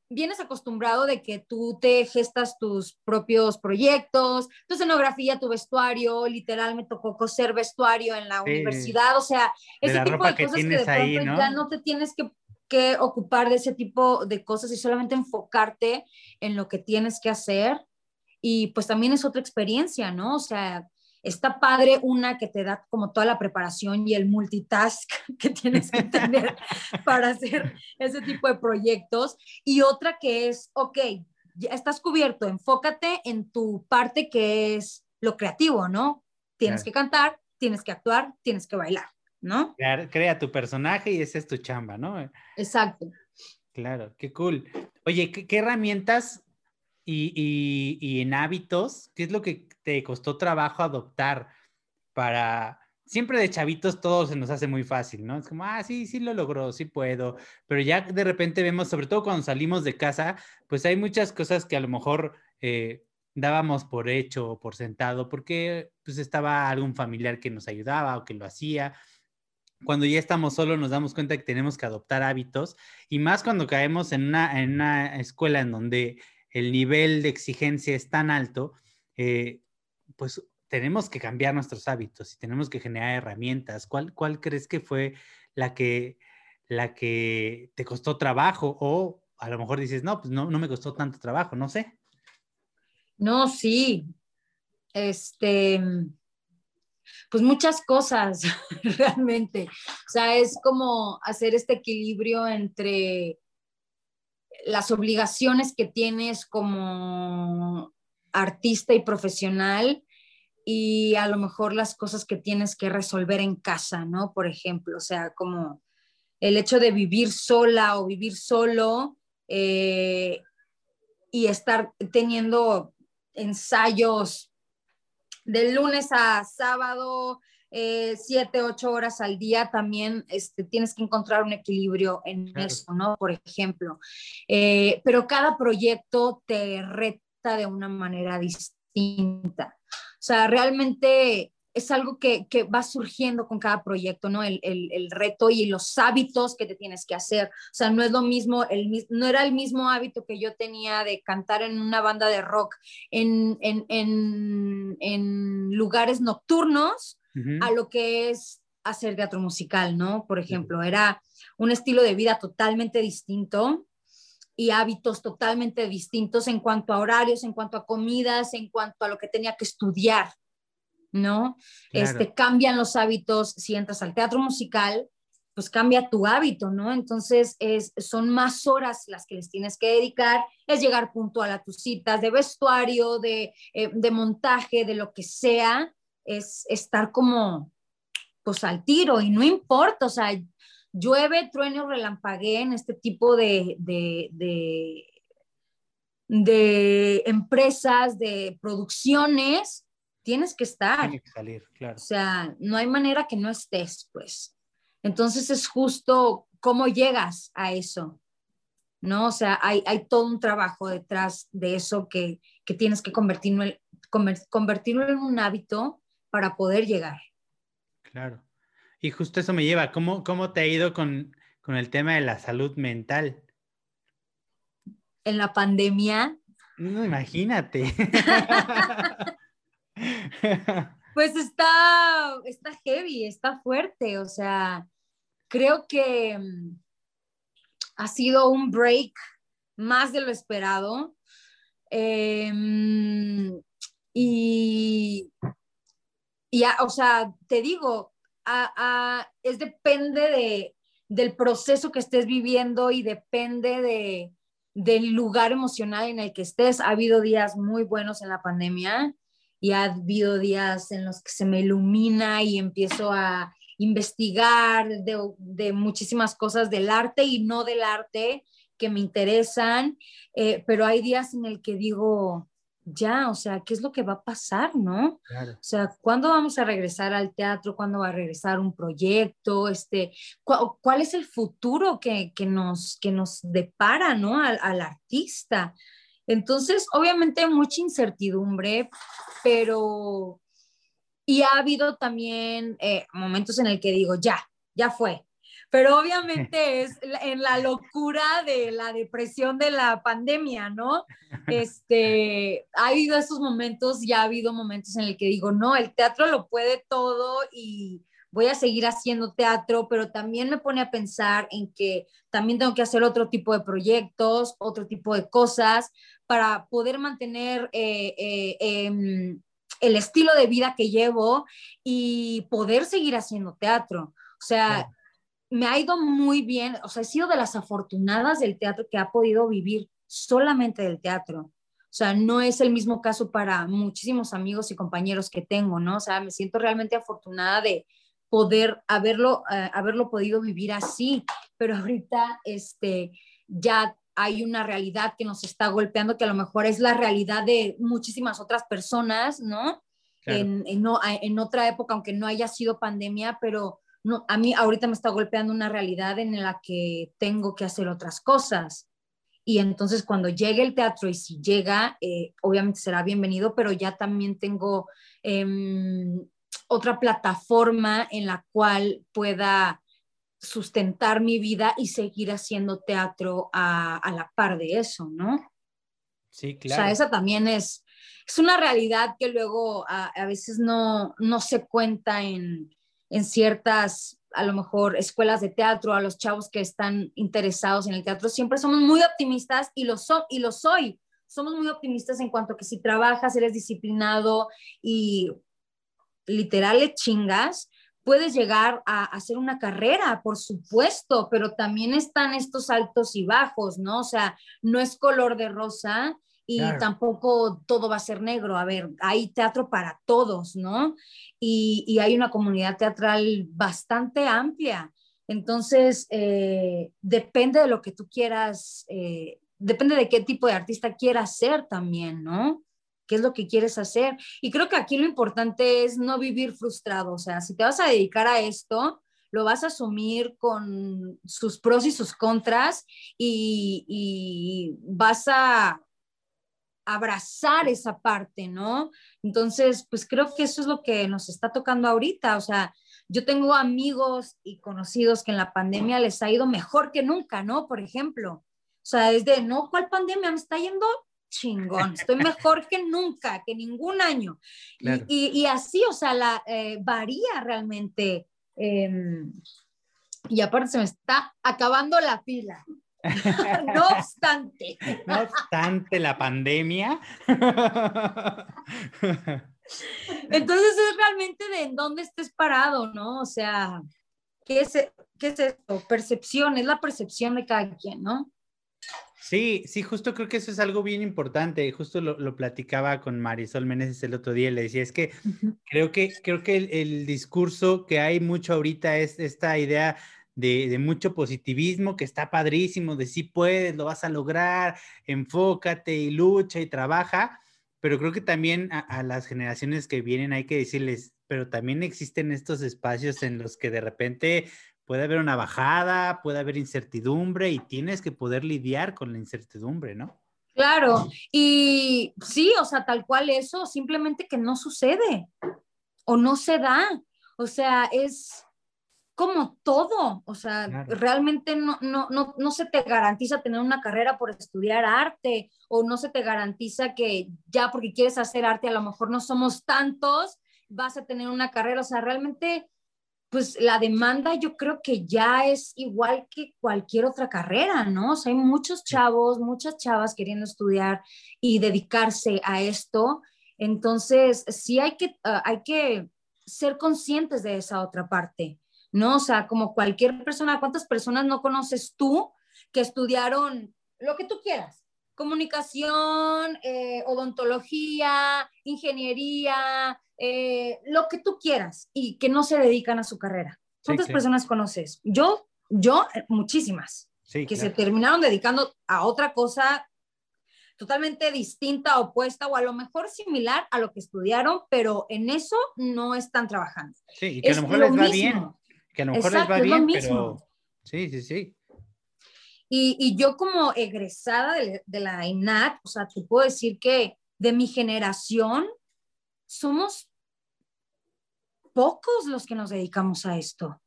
vienes acostumbrado de que tú te gestas tus propios proyectos, tu escenografía, tu vestuario, literal me tocó coser vestuario en la universidad, o sea, ese tipo de cosas que de pronto ya no te tienes que, que ocupar de ese tipo de cosas y solamente enfocarte en lo que tienes que hacer. Y pues también es otra experiencia, ¿no? O sea, está padre una que te da como toda la preparación y el multitask que tienes que tener para hacer ese tipo de proyectos y otra que es, ok, ya estás cubierto, enfócate en tu parte que es lo creativo, ¿no? Tienes que cantar, tienes que actuar, tienes que bailar, ¿no? Crea, tu personaje y esa es tu chamba, ¿no? Exacto. Claro, qué cool. Oye, qué herramientas y, en hábitos, ¿qué es lo que te costó trabajo adoptar para... Siempre de chavitos todo se nos hace muy fácil, ¿no? Es como, ah, sí, sí lo logró, sí puedo, pero ya de repente vemos, sobre todo cuando salimos de casa, pues hay muchas cosas que a lo mejor eh, dábamos por hecho o por sentado, porque pues estaba algún familiar que nos ayudaba o que lo hacía, cuando ya estamos solos nos damos cuenta que tenemos que adoptar hábitos y más cuando caemos en una, en una escuela en donde el nivel de exigencia es tan alto, eh, pues tenemos que cambiar nuestros hábitos y tenemos que generar herramientas. ¿Cuál, cuál crees que fue la que, la que te costó trabajo? O a lo mejor dices, no, pues no, no me costó tanto trabajo, no sé. No, sí. Este, pues muchas cosas, realmente. O sea, es como hacer este equilibrio entre las obligaciones que tienes como artista y profesional y a lo mejor las cosas que tienes que resolver en casa, ¿no? Por ejemplo, o sea, como el hecho de vivir sola o vivir solo eh, y estar teniendo ensayos de lunes a sábado, eh, siete, ocho horas al día, también este, tienes que encontrar un equilibrio en eso, ¿no? Por ejemplo. Eh, pero cada proyecto te reta de una manera distinta. O sea, realmente es algo que, que, va surgiendo con cada proyecto, ¿no? El, el, el, reto y los hábitos que te tienes que hacer. O sea, no es lo mismo, el, no era el mismo hábito que yo tenía de cantar en una banda de rock en, en, en, en lugares nocturnos a lo que es hacer teatro musical, ¿no? Por ejemplo, era un estilo de vida totalmente distinto. y hábitos totalmente distintos en cuanto a horarios, en cuanto a comidas, en cuanto a lo que tenía que estudiar, ¿no? Este, cambian los hábitos si entras al teatro musical, pues cambia tu hábito, ¿no? Entonces es, son más horas las que les tienes que dedicar, es llegar puntual a tus citas de vestuario, de, eh, de montaje, de lo que sea, es estar como, pues al tiro y no importa, o sea, llueve, trueno, relampaguee en este tipo de, de, de, empresas, de producciones, tienes que estar. Tienes que salir, claro. O sea, no hay manera que no estés, pues. Entonces es justo cómo llegas a eso, ¿no? O sea, hay, hay todo un trabajo detrás de eso que, que tienes que convertirlo, convertirlo en un hábito para poder llegar. Claro. Y justo eso me lleva, ¿cómo, cómo te ha ido con, el tema de la salud mental? En la pandemia. No, imagínate. pues está, está heavy, está fuerte, o sea, creo que mm, ha sido un break más de lo esperado. Em, y, y, o sea, te digo, es depende de, del proceso que estés viviendo y depende de, del lugar emocional en el que estés. Ha habido días muy buenos en la pandemia y ha habido días en los que se me ilumina y empiezo a investigar de, de muchísimas cosas del arte y no del arte que me interesan, eh, pero hay días en el que digo, ya, o sea, ¿qué es lo que va a pasar, no? O sea, ¿cuándo vamos a regresar al teatro? ¿Cuándo va a regresar un proyecto? Este, ¿Cuál es el futuro que, nos, que nos depara, no? Al, artista. Entonces, obviamente mucha incertidumbre, pero... Y ha habido también eh, momentos en el que digo, ya, ya fue, pero obviamente es en la locura de la depresión de la pandemia, ¿no? Este, ha habido esos momentos, ya ha habido momentos en el que digo, no, el teatro lo puede todo y voy a seguir haciendo teatro, pero también me pone a pensar en que también tengo que hacer otro tipo de proyectos, otro tipo de cosas para poder mantener eh, eh, em, el estilo de vida que llevo y poder seguir haciendo teatro. O sea, me ha ido muy bien, o sea, he sido de las afortunadas del teatro que ha podido vivir solamente del teatro. O sea, no es el mismo caso para muchísimos amigos y compañeros que tengo, ¿no? O sea, me siento realmente afortunada de poder haberlo, eh, haberlo podido vivir así, pero ahorita este, ya hay una realidad que nos está golpeando, que a lo mejor es la realidad de muchísimas otras personas, ¿no? En, en, en otra época, aunque no haya sido pandemia, pero no, a mí ahorita me está golpeando una realidad en la que tengo que hacer otras cosas. Y entonces cuando llegue el teatro y si llega, eh, obviamente será bienvenido, pero ya también tengo em, otra plataforma en la cual pueda sustentar mi vida y seguir haciendo teatro a, la par de eso, ¿no? Sí, claro. O sea, esa también es, es una realidad que luego a, a veces no, no se cuenta en, en ciertas, a lo mejor, escuelas de teatro, a los chavos que están interesados en el teatro, siempre somos muy optimistas y lo, so, y lo soy. Somos muy optimistas en cuanto a que si trabajas, eres disciplinado y literal le chingas, puedes llegar a hacer una carrera, por supuesto, pero también están estos altos y bajos, ¿no? O sea, no es color de rosa y tampoco todo va a ser negro. A ver, hay teatro para todos, ¿no? Y, hay una comunidad teatral bastante amplia. Entonces, eh, depende de lo que tú quieras, eh, depende de qué tipo de artista quieras ser también, ¿no? ¿Qué es lo que quieres hacer? Y creo que aquí lo importante es no vivir frustrado. O sea, si te vas a dedicar a esto, lo vas a asumir con sus pros y sus contras y vas a abrazar esa parte, ¿no? Entonces, pues creo que eso es lo que nos está tocando ahorita, o sea, yo tengo amigos y conocidos que en la pandemia les ha ido mejor que nunca, ¿no? Por ejemplo, o sea, desde, no, ¿cuál pandemia? Me está yendo chingón, estoy mejor que nunca, que ningún año. Y, así, o sea, la, eh, varía realmente. Em, y aparte se me está acabando la pila. no obstante. No obstante la pandemia. Entonces es realmente de en dónde estés parado, ¿no? O sea, ¿qué es, qué es esto? Percepción, es la percepción de cada quien, ¿no? Sí, sí, justo creo que eso es algo bien importante. Justo lo, lo platicaba con Marisol Meneses el otro día. Le decía, es que creo que, creo que el, el, discurso que hay mucho ahorita es esta idea de, mucho positivismo que está padrísimo, de si puedes, lo vas a lograr, enfócate y lucha y trabaja. Pero creo que también a, a las generaciones que vienen hay que decirles, pero también existen estos espacios en los que de repente puede haber una bajada, puede haber incertidumbre y tienes que poder lidiar con la incertidumbre, ¿no? Claro, y sí, o sea, tal cual eso, simplemente que no sucede o no se da. O sea, es como todo, o sea, claro. realmente no, no, no, no se te garantiza tener una carrera por estudiar arte o no se te garantiza que ya porque quieres hacer arte, a lo mejor no somos tantos, vas a tener una carrera, o sea, realmente pues la demanda yo creo que ya es igual que cualquier otra carrera, ¿no? O sea, hay muchos chavos, muchas chavas queriendo estudiar y dedicarse a esto. Entonces, sí hay que, uh, hay que ser conscientes de esa otra parte, ¿no? O sea, como cualquier persona, ¿cuántas personas no conoces tú que estudiaron lo que tú quieras? Comunicación, eh, odontología, ingeniería, eh, lo que tú quieras y que no se dedican a su carrera. ¿Cuántas sí, personas conoces? Yo, yo, eh, muchísimas, sí, que claro. se terminaron dedicando a otra cosa totalmente distinta, opuesta o a lo mejor similar a lo que estudiaron, pero en eso no están trabajando. Sí, y que es a lo mejor les va mismo. bien, que a lo mejor Exacto, les va bien, pero sí, sí, sí. Y, y yo como egresada de, de la INAT, o sea, te puedo decir que de mi generación, somos pocos los que nos dedicamos a esto.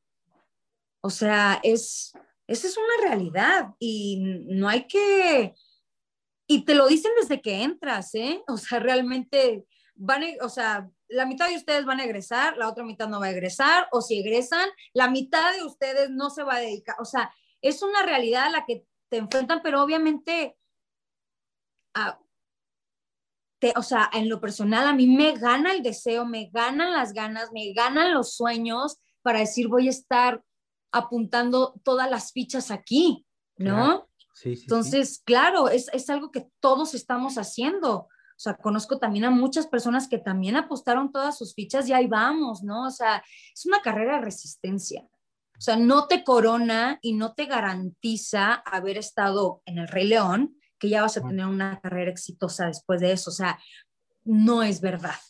O sea, es, esa es una realidad y no hay que, y te lo dicen desde que entras, ¿eh? O sea, realmente van, a, o sea, la mitad de ustedes van a egresar, la otra mitad no va a egresar, o si egresan, la mitad de ustedes no se va a dedicar. O sea, es una realidad a la que te enfrentan, pero obviamente a, te, o sea, en lo personal a mí me gana el deseo, me ganan las ganas, me ganan los sueños para decir voy a estar apuntando todas las fichas aquí, ¿no? Claro. Sí, sí, Entonces, sí. claro, es, es algo que todos estamos haciendo. O sea, conozco también a muchas personas que también apostaron todas sus fichas y ahí vamos, ¿no? O sea, es una carrera de resistencia. O sea, no te corona y no te garantiza haber estado en el Rey León, que ya vas a tener una carrera exitosa después de eso. O sea, no es verdad.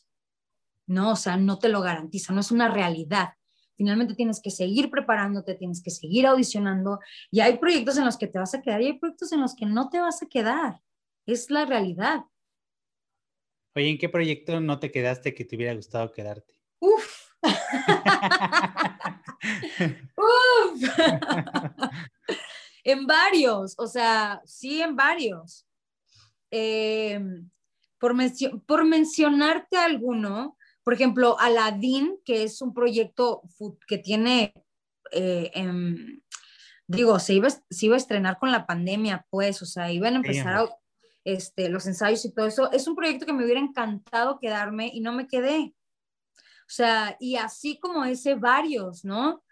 No, o sea, no te lo garantiza, no es una realidad. Finalmente tienes que seguir preparándote, tienes que seguir audicionando y hay proyectos en los que te vas a quedar y hay proyectos en los que no te vas a quedar. Es la realidad. Oye, ¿en qué proyecto no te quedaste que te hubiera gustado quedarte? Uf. Uf. En varios, o sea, sí, en varios. Eh, por, mencio por, mencionarte alguno, por ejemplo, Aladdin, que es un proyecto que tiene, eh, eh, digo, se iba, se iba, a estrenar con la pandemia, pues, o sea, iban a empezar a, este, los ensayos y todo eso. Es un proyecto que me hubiera encantado quedarme y no me quedé. O sea, y así como ese, varios, ¿no?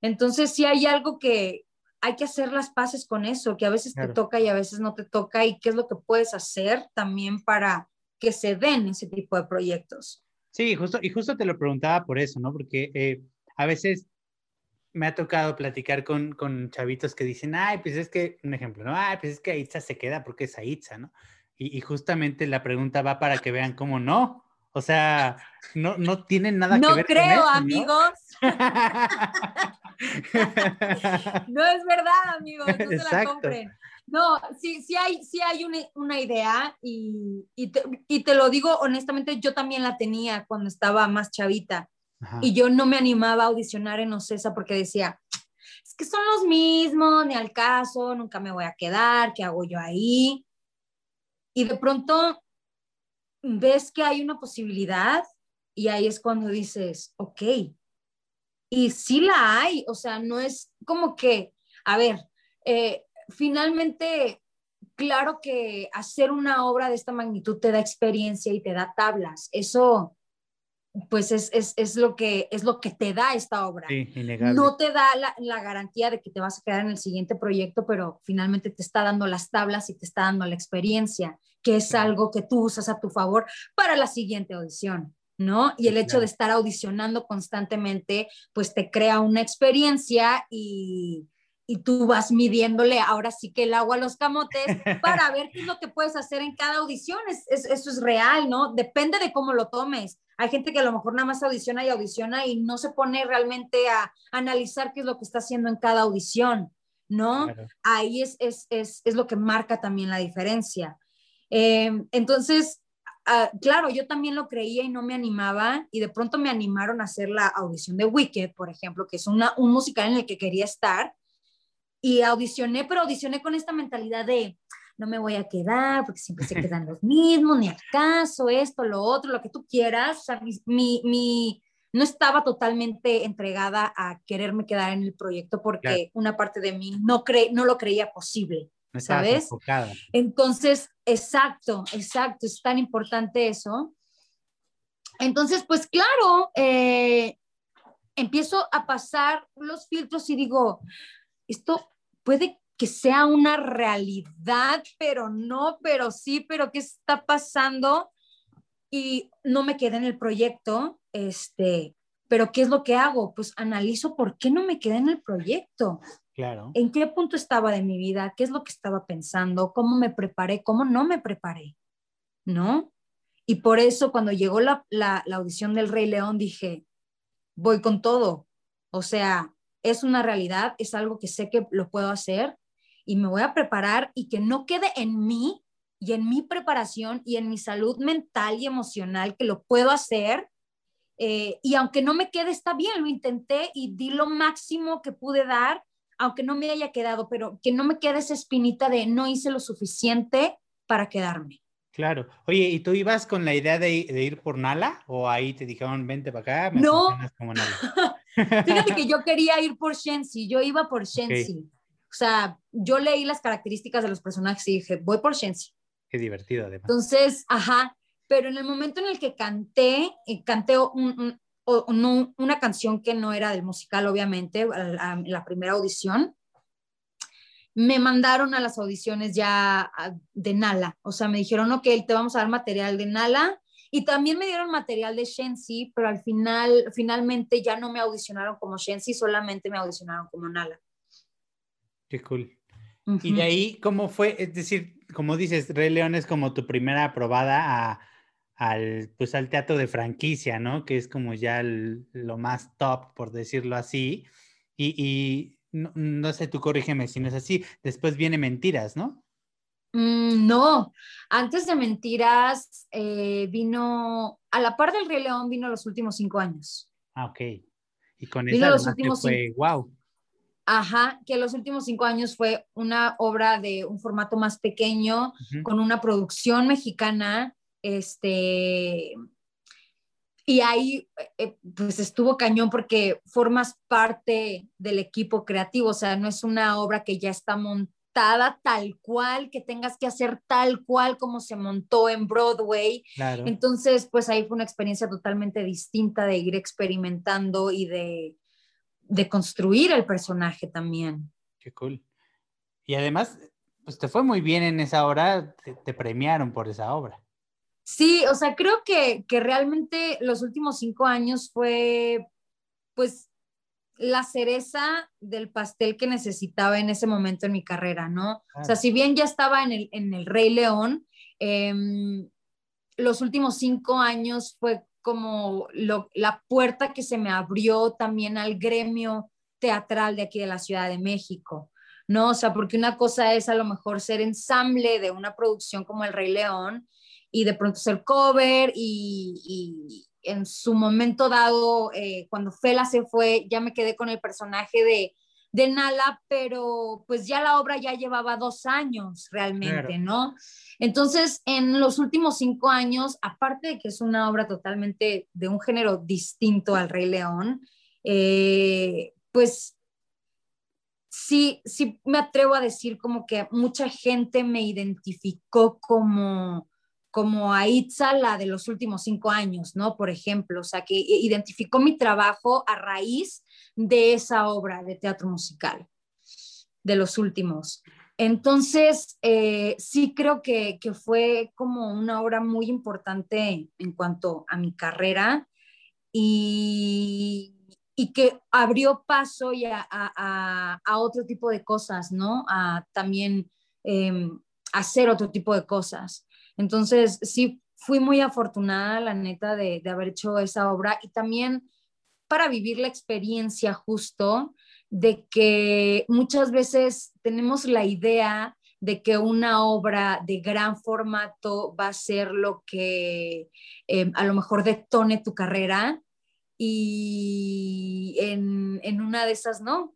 Entonces, sí hay algo que, hay que hacer las paces con eso, que a veces claro. te toca y a veces no te toca, y qué es lo que puedes hacer también para que se den ese tipo de proyectos. Sí, justo, y justo te lo preguntaba por eso, ¿no? Porque eh, a veces me ha tocado platicar con, con chavitos que dicen, ay, pues es que, un ejemplo, ¿no? Ay, pues es que Aitza se queda porque es Aitza, ¿no? Y, y justamente la pregunta va para que vean cómo no. O sea, no, no tienen nada no que ver creo, con eso, amigos. no es verdad, amigos, no se la compren. No, sí, sí hay, sí hay una, una idea y, y, te, y, te, lo digo honestamente, yo también la tenía cuando estaba más chavita Y yo no me animaba a audicionar en Ocesa porque decía, es que son los mismos, ni al caso, nunca me voy a quedar, ¿qué hago yo ahí? Y de pronto ves que hay una posibilidad y ahí es cuando dices, ok, y sí la hay, o sea, no es como que, a ver, eh, finalmente, claro que hacer una obra de esta magnitud te da experiencia y te da tablas. Eso, pues es, es, es, lo, que, es lo que te da esta obra. Sí, no te da la, la, garantía de que te vas a quedar en el siguiente proyecto, pero finalmente te está dando las tablas y te está dando la experiencia, que es algo que tú usas a tu favor para la siguiente audición. ¿No? Y el hecho de estar audicionando constantemente, pues te crea una experiencia y, y tú vas midiéndole ahora sí que el agua a los camotes para ver qué es lo que puedes hacer en cada audición. Es, eso es real, ¿no? Depende de cómo lo tomes. Hay gente que a lo mejor nada más audiciona y audiciona y no se pone realmente a, analizar qué es lo que está haciendo en cada audición, ¿no? Ahí es, es, es, es, lo que marca también la diferencia. Em, entonces, ah, claro, yo también lo creía y no me animaba y de pronto me animaron a hacer la audición de Wicked, por ejemplo, que es una, un musical en el que quería estar y audicioné, pero audicioné con esta mentalidad de no me voy a quedar porque siempre se quedan los mismos, ni al caso, esto, lo otro, lo que tú quieras. O sea, mi, mi, no estaba totalmente entregada a quererme quedar en el proyecto porque una parte de mí no, cre no lo creía posible, ¿sabes? Entonces, exacto, exacto, es tan importante eso. Entonces, pues claro, eh, empiezo a pasar los filtros y digo, esto puede que sea una realidad, pero no, pero sí, pero ¿qué está pasando? Y no me quedé en el proyecto, este, pero ¿qué es lo que hago? Pues analizo por qué no me quedé en el proyecto. Claro. ¿En qué punto estaba de mi vida? ¿Qué es lo que estaba pensando? ¿Cómo me preparé? ¿Cómo no me preparé? ¿No? Y por eso cuando llegó la, la, la audición del Rey León dije, voy con todo. O sea, es una realidad, es algo que sé que lo puedo hacer y me voy a preparar y que no quede en mí y en mi preparación y en mi salud mental y emocional que lo puedo hacer. Eh, y aunque no me quede, está bien, lo intenté y di lo máximo que pude dar, aunque no me haya quedado, pero que no me quede esa espinita de no hice lo suficiente para quedarme. Claro. Oye, ¿y tú ibas con la idea de, ir por Nala? ¿O ahí te dijeron, vente para acá? no. Como Nala? Fíjate que yo quería ir por Shensi, yo iba por Shensi. O sea, yo leí las características de los personajes y dije, voy por Shensi. Qué divertido, además. Entonces, ajá, pero en el momento en el que canté, eh, canté una canción que no era del musical, obviamente, en la primera audición, me mandaron a las audiciones ya de Nala. O sea, me dijeron, ok, te vamos a dar material de Nala y también me dieron material de Shensi, pero al final, finalmente ya no me audicionaron como Shensi, solamente me audicionaron como Nala. Qué cool. Y de ahí, ¿cómo fue? Es decir, como dices, Rey León es como tu primera aprobada al, pues, al teatro de franquicia, ¿no? Que es como ya lo más top, por decirlo así. Y, y no, no, sé, tú corrígeme si no es así. Después viene Mentiras, ¿no? Mm, no, antes de Mentiras eh, vino, a la par del Rey León vino los últimos cinco años. Ah, ok. Y con esa los últimos fue, wow. Ajá, que los últimos cinco años fue una obra de un formato más pequeño, con una producción mexicana, este, y ahí eh, pues estuvo cañón porque formas parte del equipo creativo, o sea, no es una obra que ya está montada tal cual, que tengas que hacer tal cual como se montó en Broadway. Entonces, pues ahí fue una experiencia totalmente distinta de ir experimentando y de, de construir el personaje también. Qué cool. Y además, pues te fue muy bien en esa obra, te, te premiaron por esa obra. Sí, o sea, creo que, que realmente los últimos cinco años fue, pues, la cereza del pastel que necesitaba en ese momento en mi carrera, ¿no? O sea, si bien ya estaba en el, en el Rey León, em, los últimos cinco años fue como la puerta que se me abrió también al gremio teatral de aquí de la Ciudad de México, ¿no? O sea, porque una cosa es a lo mejor ser ensamble de una producción como El Rey León y de pronto ser cover y, en su momento dado, eh, cuando Fela se fue, ya me quedé con el personaje de, de Nala, pero pues ya la obra ya llevaba dos años realmente, ¿no? Entonces, en los últimos cinco años, aparte de que es una obra totalmente de un género distinto al Rey León, eh, pues sí, sí me atrevo a decir como que mucha gente me identificó como, como a Itza, la de los últimos cinco años, ¿no? Por ejemplo, o sea, que identificó mi trabajo a raíz de esa obra de teatro musical, de los últimos. Entonces, eh, sí creo que, que, fue como una obra muy importante en cuanto a mi carrera y, y que abrió paso ya a, a, otro tipo de cosas, ¿no? A también eh, hacer otro tipo de cosas. Entonces, sí, fui muy afortunada, la neta, de, de haber hecho esa obra y también para vivir la experiencia justo de que muchas veces tenemos la idea de que una obra de gran formato va a ser lo que eh, a lo mejor detone tu carrera y en, en, una de esas no,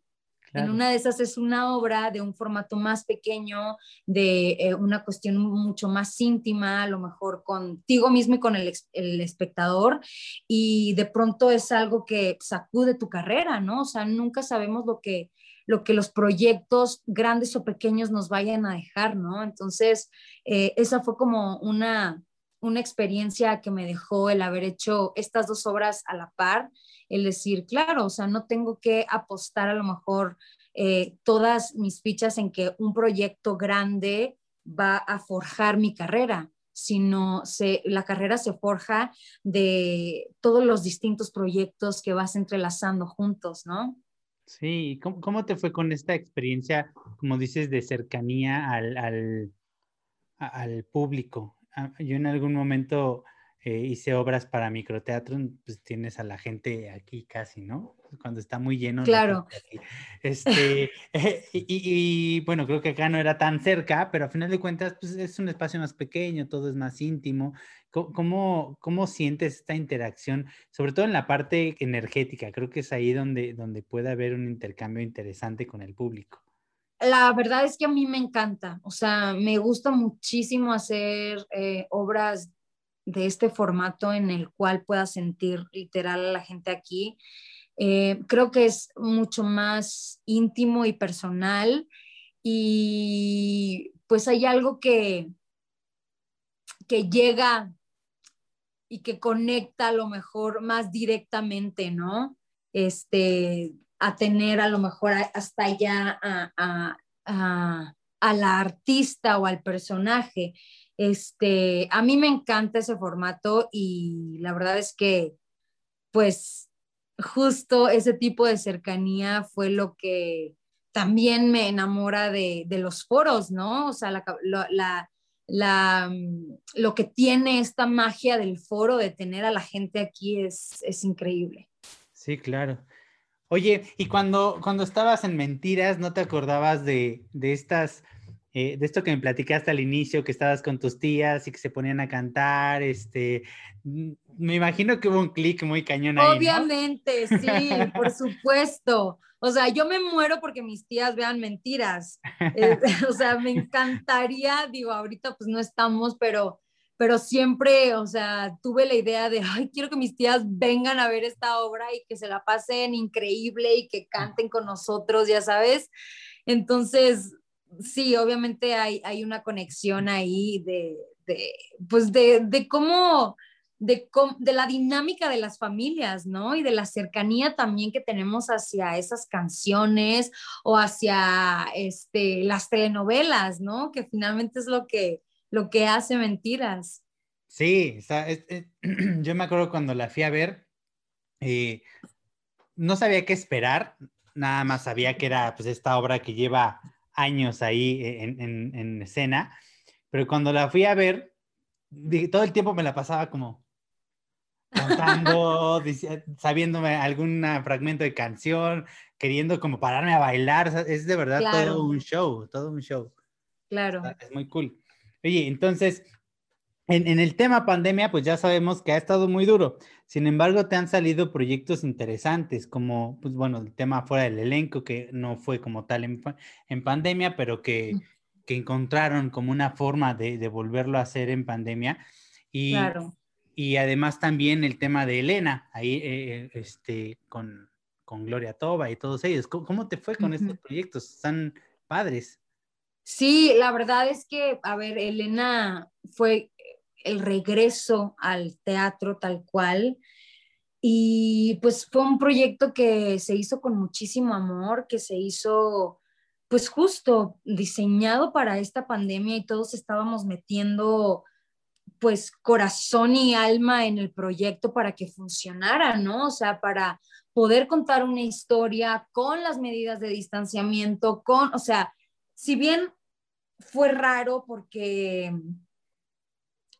en una de esas es una obra de un formato más pequeño, de eh, una cuestión mucho más íntima, a lo mejor contigo mismo y con el, el, espectador, y de pronto es algo que sacude tu carrera, ¿no? O sea, nunca sabemos lo que, lo que los proyectos grandes o pequeños nos vayan a dejar, ¿no? Entonces, eh, esa fue como una, una experiencia que me dejó el haber hecho estas dos obras a la par el decir, claro, o sea, no tengo que apostar a lo mejor eh, todas mis fichas en que un proyecto grande va a forjar mi carrera, sino se, la carrera se forja de todos los distintos proyectos que vas entrelazando juntos, ¿no? Sí, ¿cómo, cómo te fue con esta experiencia, como dices, de cercanía al, al, al público? Ah, yo en algún momento eh, hice obras para microteatro, pues tienes a la gente aquí casi, ¿no? Cuando está muy lleno. Claro. Este, eh, y, bueno, creo que acá no era tan cerca, pero a final de cuentas, pues es un espacio más pequeño, todo es más íntimo. ¿Cómo, cómo, sientes esta interacción, sobre todo en la parte energética? Creo que es ahí donde, donde puede haber un intercambio interesante con el público. La verdad es que a mí me encanta, o sea, me gusta muchísimo hacer eh, obras de este formato en el cual pueda sentir literal a la gente aquí. Eh, creo que es mucho más íntimo y personal y pues hay algo que, que llega y que conecta a lo mejor más directamente, ¿no? Este, a tener a lo mejor hasta allá a, a la artista o al personaje. Este, a mí me encanta ese formato y la verdad es que, pues, justo ese tipo de cercanía fue lo que también me enamora de, los foros, ¿no? O sea, la, mm, lo que tiene esta magia del foro de tener a la gente aquí es, es increíble. Sí, claro. Oye, y cuando, cuando estabas en Mentiras, ¿no te acordabas de, de estas eh, de esto que me platicaste al inicio, que estabas con tus tías y que se ponían a cantar, este, me imagino que hubo un clic muy cañón ahí. Obviamente, sí, por supuesto. O sea, yo me muero porque mis tías vean mentiras. Eh, o sea, me encantaría, digo, ahorita pues no estamos, pero, pero siempre, o sea, tuve la idea de, ay, quiero que mis tías vengan a ver esta obra y que se la pasen increíble y que canten con nosotros, ya sabes. Entonces, sí, obviamente hay, hay una conexión ahí de, de pues de, de cómo, de, de, la dinámica de las familias, ¿no? Y de la cercanía también que tenemos hacia esas canciones o hacia este, las telenovelas, ¿no? Que finalmente es lo que, lo que hace mentiras. Sí, yo me acuerdo cuando la fui a ver, eh, no sabía qué esperar, nada más sabía que era pues esta obra que lleva años ahí e, en, escena, pero cuando la fui a ver, todo el tiempo me la pasaba como cantando, sabiéndome algún fragmento de canción, queriendo como pararme a bailar, es de verdad todo un show, todo un show. Claro. Es muy cool. Oye, entonces, en, el tema pandemia, pues ya sabemos que ha estado muy duro. Sin embargo, te han salido proyectos interesantes, como, pues bueno, el tema fuera del elenco, que no fue como tal en, pandemia, pero que, que, encontraron como una forma de, de, volverlo a hacer en pandemia. Y, claro. y además también el tema de Elena, ahí eh, este, con, con Gloria Toba y todos ellos. ¿Cómo, te fue con estos proyectos? Están padres. Sí, la verdad es que, a ver, Elena fue el regreso al teatro tal cual. Y pues fue un proyecto que se hizo con muchísimo amor, que se hizo pues justo diseñado para esta pandemia y todos estábamos metiendo pues corazón y alma en el proyecto para que funcionara, ¿no? O sea, para poder contar una historia con las medidas de distanciamiento, con, o sea, si bien fue raro porque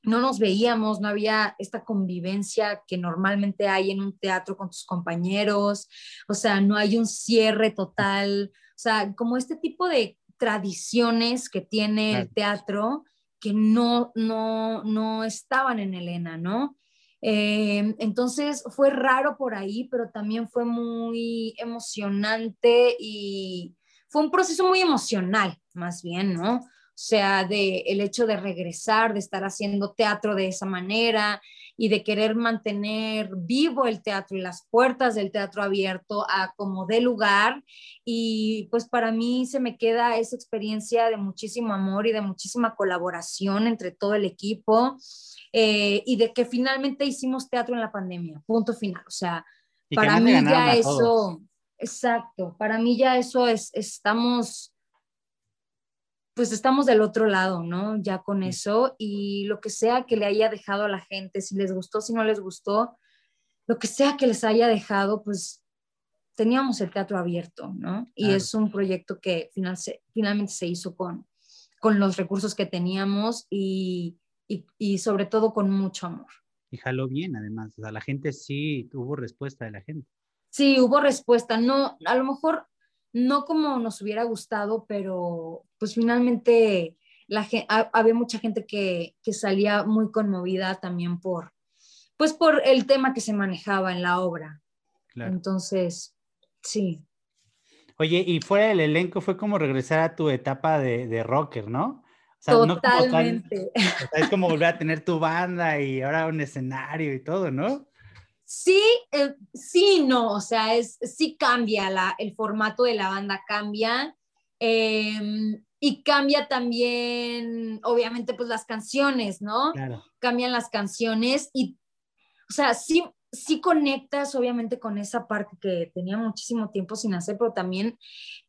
no nos veíamos, no había esta convivencia que normalmente hay en un teatro con tus compañeros, o sea, no hay un cierre total, o sea, como este tipo de tradiciones que tiene el teatro que no, no, no estaban en Elena, ¿no? Eh, entonces fue raro por ahí, pero también fue muy emocionante y fue un proceso muy emocional, más bien, ¿no? O sea, de el hecho de regresar, de estar haciendo teatro de esa manera y de querer mantener vivo el teatro y las puertas del teatro abierto a como de lugar. Y pues para mí se me queda esa experiencia de muchísimo amor y de muchísima colaboración entre todo el equipo eh, y de que finalmente hicimos teatro en la pandemia, punto final. O sea, para mí ya eso, exacto, para mí ya eso es, estamos pues estamos del otro lado, ¿no? Ya con eso y lo que sea que le haya dejado a la gente, si les gustó, si no les gustó, lo que sea que les haya dejado, pues teníamos el teatro abierto, ¿no? Y es un proyecto que final finalmente se hizo con, con los recursos que teníamos y, y, y, sobre todo con mucho amor. Y jaló bien, además. O sea, la gente sí tuvo respuesta de la gente. Sí, hubo respuesta. No, a lo mejor no como nos hubiera gustado, pero pues finalmente la, había mucha gente que, salía muy conmovida también por, pues por el tema que se manejaba en la obra. Entonces, sí. Oye, y fuera del elenco fue como regresar a tu etapa de, rocker, ¿no? Totalmente. es como volver a tener tu banda y ahora un escenario y todo, ¿no? Sí, eh, sí, no, o sea, es, sí cambia, la, el formato de la banda cambia em, y cambia también, obviamente, pues las canciones, ¿no? Claro. Cambian las canciones y, o sea, sí, sí conectas obviamente con esa parte que tenía muchísimo tiempo sin hacer, pero también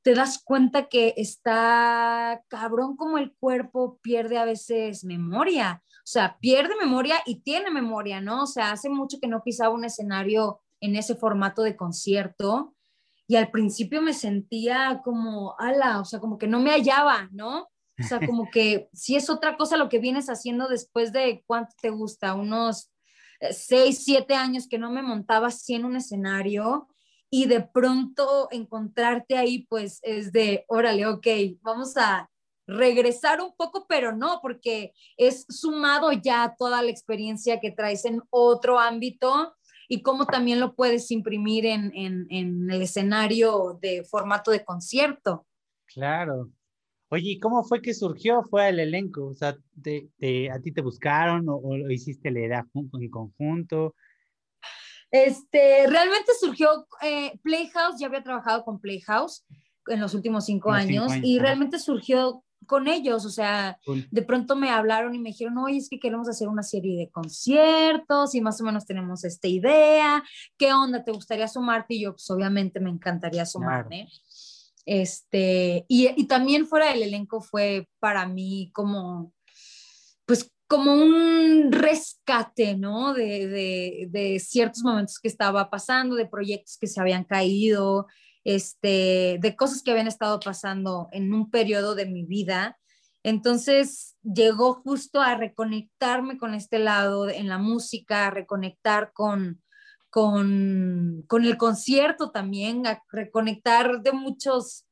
te das cuenta que está cabrón como el cuerpo pierde a veces memoria. O sea, pierde memoria y tiene memoria, ¿no? O sea, hace mucho que no pisaba un escenario en ese formato de concierto y al principio me sentía como, ala, o sea, como que no me hallaba, ¿no? O sea, como que si es otra cosa lo que vienes haciendo después de cuánto te gusta, unos eh, seis, siete años que no me montaba así en un escenario y de pronto encontrarte ahí, pues es de, órale, ok, vamos a regresar un poco, pero no, porque es sumado ya toda la experiencia que traes en otro ámbito y cómo también lo puedes imprimir en, el escenario de formato de concierto. Claro. Oye, cómo fue que surgió? ¿Fue el elenco? O sea, ¿a ti te buscaron o, lo hiciste la idea en conjunto? Este, realmente surgió eh, Playhouse, ya había trabajado con Playhouse en los últimos cinco, años, y realmente surgió con ellos, o sea, de pronto me hablaron y me dijeron, oye, es que queremos hacer una serie de conciertos y más o menos tenemos esta idea, ¿qué onda? ¿Te gustaría sumarte? Y yo, pues obviamente me encantaría sumarme. Este, y, y, también fuera del elenco fue para mí como, pues como un rescate, ¿no? De, de, de ciertos momentos que estaba pasando, de proyectos que se habían caído, este, de cosas que habían estado pasando en un periodo de mi vida. Entonces llegó justo a reconectarme con este lado en la música, a reconectar con, con, con el concierto también, a reconectar de muchos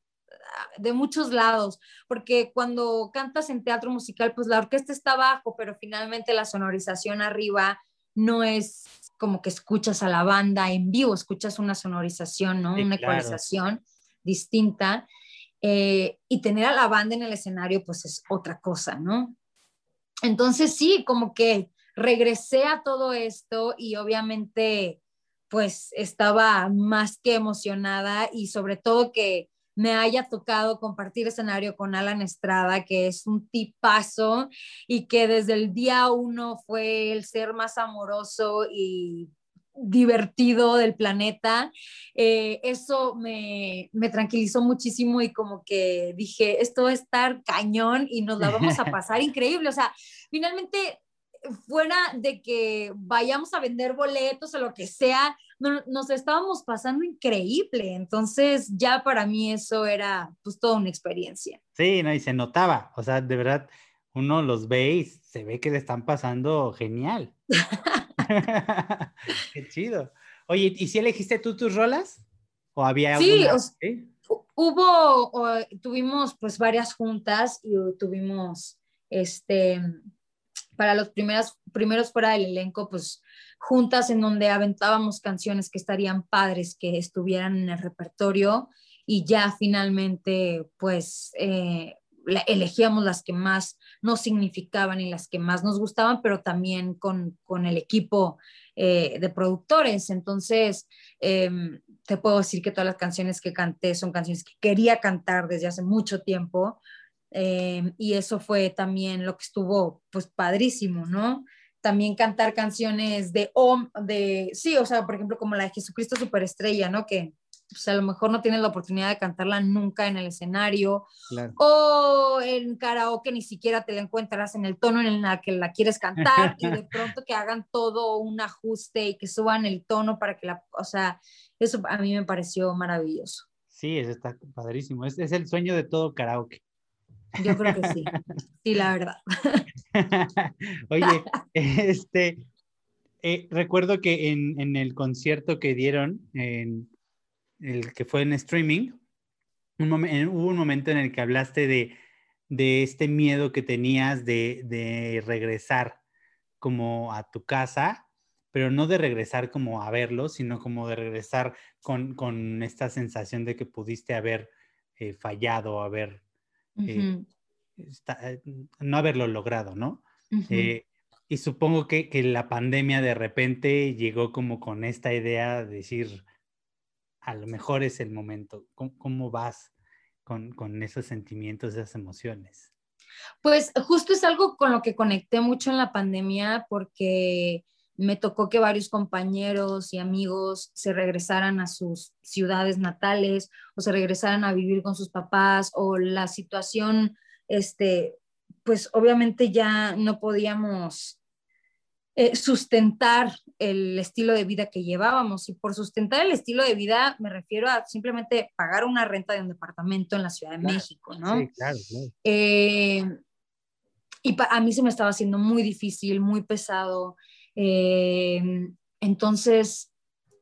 de muchos lados, porque cuando cantas en teatro musical, pues la orquesta está abajo, pero finalmente la sonorización arriba no es como que escuchas a la banda en vivo, escuchas una sonorización, ¿no? una ecualización distinta. Eh, y tener a la banda en el escenario, pues es otra cosa, ¿no? Entonces sí, como que regresé a todo esto y obviamente, pues estaba más que emocionada y sobre todo que me haya tocado compartir escenario con Alan Estrada, que es un tipazo y que desde el día uno fue el ser más amoroso y divertido del planeta. Eh, eso me, me, tranquilizó muchísimo y como que dije, esto va a estar cañón y nos la vamos a pasar increíble. O sea, finalmente fuera de que vayamos a vender boletos o lo que sea, nos estábamos pasando increíble. Entonces ya para mí eso era pues toda una experiencia. Sí, no, y se notaba, o sea, de verdad, uno los ve y se ve que le están pasando genial. Qué chido. Oye, ¿y si elegiste tú tus rolas? ¿O había sí, hubo, tuvimos pues varias juntas y tuvimos este para los primeros, primeros fuera del elenco, pues juntas en donde aventábamos canciones que estarían padres, que estuvieran en el repertorio y ya finalmente pues eh, elegíamos las que más nos significaban y las que más nos gustaban, pero también con, con el equipo eh, de productores. Entonces, em, te puedo decir que todas las canciones que canté son canciones que quería cantar desde hace mucho tiempo Em, y eso fue también lo que estuvo pues padrísimo, ¿no? También cantar canciones de, de sí, o sea, por ejemplo, como la de Jesucristo Superestrella, ¿no? Que pues, a lo mejor no tienes la oportunidad de cantarla nunca en el escenario o en karaoke ni siquiera te la encuentras en el tono en el que la quieres cantar y de pronto que hagan todo un ajuste y que suban el tono para que la, o sea, eso a mí me pareció maravilloso. Sí, eso está padrísimo. Es, es el sueño de todo karaoke. Yo creo que sí, sí, la verdad. Oye, este, eh, recuerdo que en, en, el concierto que dieron, en el que fue en streaming, un hubo un momento en el que hablaste de, de este miedo que tenías de, de, regresar como a tu casa, pero no de regresar como a verlo, sino como de regresar con, con esta sensación de que pudiste haber eh, fallado, haber eh, eh, no haberlo logrado, ¿no? Eh, y supongo que, la pandemia de repente llegó como con esta idea de decir, a lo mejor es el momento. ¿Cómo, vas con, con, esos sentimientos, esas emociones? Pues justo es algo con lo que conecté mucho en la pandemia porque me tocó que varios compañeros y amigos se regresaran a sus ciudades natales o se regresaran a vivir con sus papás o la situación, este, pues obviamente ya no podíamos eh, sustentar el estilo de vida que llevábamos. Y por sustentar el estilo de vida me refiero a simplemente pagar una renta de un departamento en la Ciudad de México, ¿no? Sí, claro, claro. Eh, y a mí se me estaba haciendo muy difícil, muy pesado. Eh, entonces,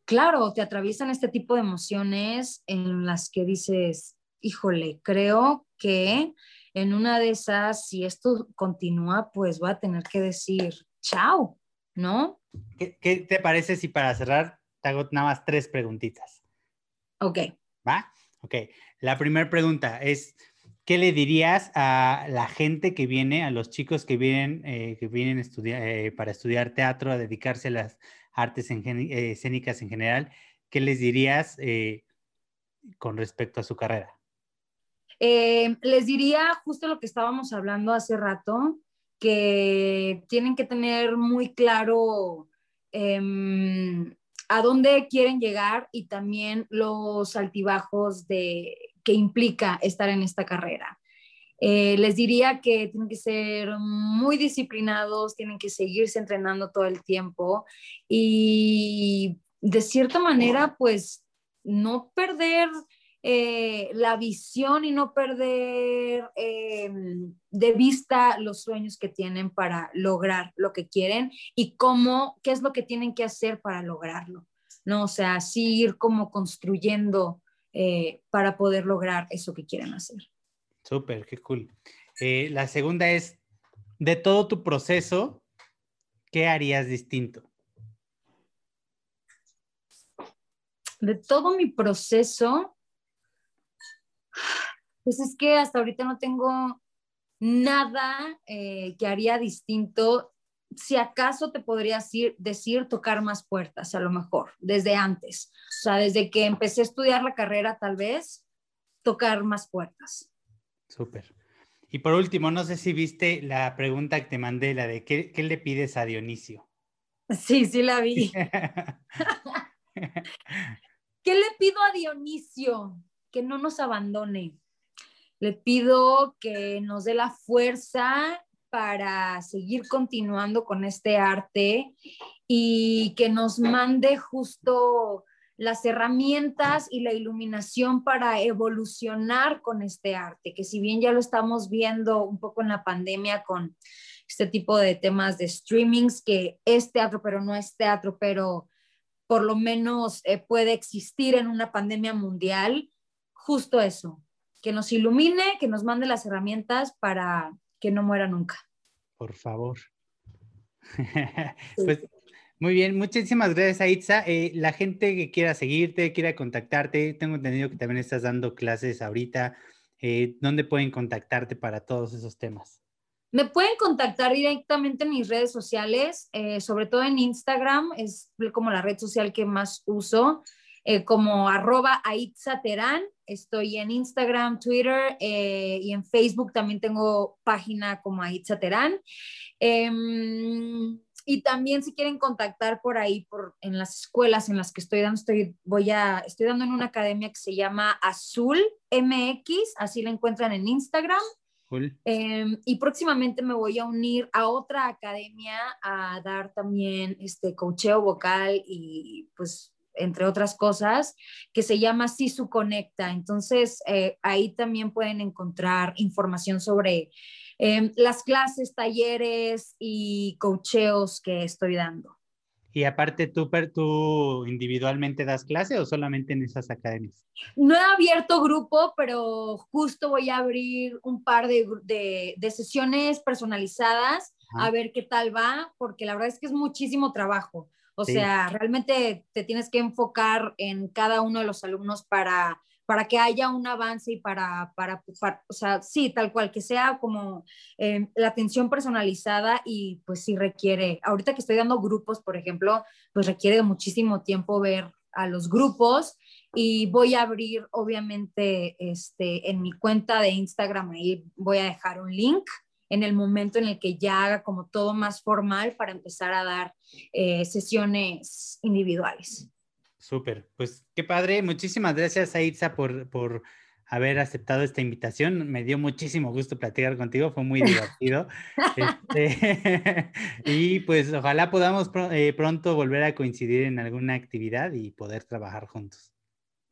claro, te atraviesan este tipo de emociones en las que dices, híjole, creo que en una de esas, si esto continúa, pues voy a tener que decir, chao, ¿no? ¿Qué, qué te parece si para cerrar te hago nada más tres preguntitas? Ok. ¿Va? Ok. La primera pregunta es, ¿qué le dirías a la gente que viene, a los chicos que vienen, eh, que vienen eh, para estudiar teatro, a dedicarse a las artes eh, escénicas en general? ¿Qué les dirías con respecto a su carrera? les diría justo lo que estábamos hablando hace rato, que tienen que tener muy claro em, a dónde quieren llegar y también los altibajos de que implica estar en esta carrera. Eh, les diría que tienen que ser muy disciplinados, tienen que seguirse entrenando todo el tiempo y de cierta manera, pues no perder eh, la visión y no perder eh, de vista los sueños que tienen para lograr lo que quieren y cómo, qué es lo que tienen que hacer para lograrlo. ¿no? O sea, así ir como construyendo eh, para poder lograr eso que quieren hacer. Súper, qué cool. Eh, la segunda es, de todo tu proceso, ¿qué harías distinto? De todo mi proceso, pues es que hasta ahorita no tengo nada eh, que haría distinto si acaso te podría decir, decir tocar más puertas, a lo mejor, desde antes. O sea, desde que empecé a estudiar la carrera, tal vez, tocar más puertas. Súper. Y por último, no sé si viste la pregunta que te mandé, la de ¿qué, qué le pides a Dionisio? Sí, sí la vi. ¿Qué le pido a Dionisio? Que no nos abandone. Le pido que nos dé la fuerza para seguir continuando con este arte y que nos mande justo las herramientas y la iluminación para evolucionar con este arte, que si bien ya lo estamos viendo un poco en la pandemia con este tipo de temas de streamings, que es teatro, pero no es teatro, pero por lo menos eh, puede existir en una pandemia mundial, justo eso, que nos ilumine, que nos mande las herramientas para que no muera nunca. Por favor. pues muy bien, muchísimas gracias, Aitza. Eh, la gente que quiera seguirte, quiera contactarte, tengo entendido que también estás dando clases ahorita. Eh, ¿Dónde pueden contactarte para todos esos temas? Me pueden contactar directamente en mis redes sociales, eh, sobre todo en Instagram, es como la red social que más uso, eh, como arroba Terán. Estoy en Instagram, Twitter eh, y en Facebook también tengo página como Aitza Terán. Em, y también si quieren contactar por ahí, por, en las escuelas en las que estoy dando, estoy, voy a, estoy dando en una academia que se llama Azul MX, así la encuentran en Instagram. Em, y próximamente me voy a unir a otra academia a dar también este cocheo vocal y pues entre otras cosas, que se llama Sisu Conecta. Entonces, eh, ahí también pueden encontrar información sobre em, las clases, talleres y cocheos que estoy dando. Y aparte, ¿tú, ¿tú individualmente das clase o solamente en esas academias? No he abierto grupo, pero justo voy a abrir un par de, de, sesiones personalizadas a ver qué tal va, porque la verdad es que es muchísimo trabajo. O sea, realmente te tienes que enfocar en cada uno de los alumnos para, para que haya un avance y para, para, o sea, sí, tal cual, que sea como eh, la atención personalizada y pues sí requiere, ahorita que estoy dando grupos, por ejemplo, pues requiere muchísimo tiempo ver a los grupos y voy a abrir, obviamente, este, en mi cuenta de Instagram, ahí voy a dejar un link en el momento en el que ya haga como todo más formal para empezar a dar eh, sesiones individuales. Súper, pues qué padre. Muchísimas gracias, Aitza, por, por haber aceptado esta invitación. Me dio muchísimo gusto platicar contigo, fue muy divertido. Este, y pues ojalá podamos eh, pronto volver a coincidir en alguna actividad y poder trabajar juntos.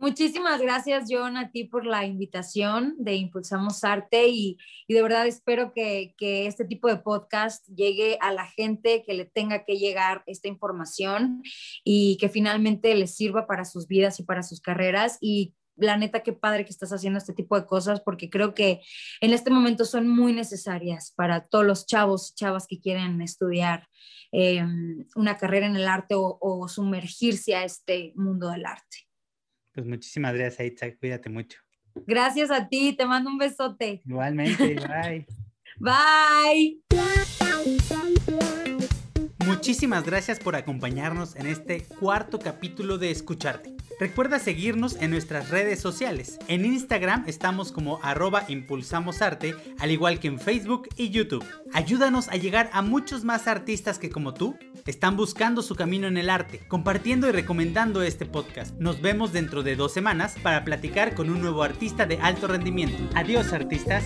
Muchísimas gracias, John, a ti por la invitación de Impulsamos Arte y, de verdad espero que, este tipo de podcast llegue a la gente que le tenga que llegar esta información y que finalmente les sirva para sus vidas y para sus carreras. Y la neta, qué padre que estás haciendo este tipo de cosas porque creo que en este momento son muy necesarias para todos los chavos y chavas que quieren estudiar eh, una carrera en el arte o sumergirse a este mundo del arte. Pues muchísimas gracias, Aitza. Cuídate mucho. Gracias a ti. Te mando un besote. Igualmente. Bye. Bye. Muchísimas gracias por acompañarnos en este cuarto capítulo de Escucharte. Recuerda seguirnos en nuestras redes sociales. En Instagram estamos como arroba impulsamosarte, al igual que en Facebook y YouTube. Ayúdanos a llegar a muchos más artistas que como tú están buscando su camino en el arte, compartiendo y recomendando este podcast. Nos vemos dentro de dos semanas para platicar con un nuevo artista de alto rendimiento. Adiós artistas.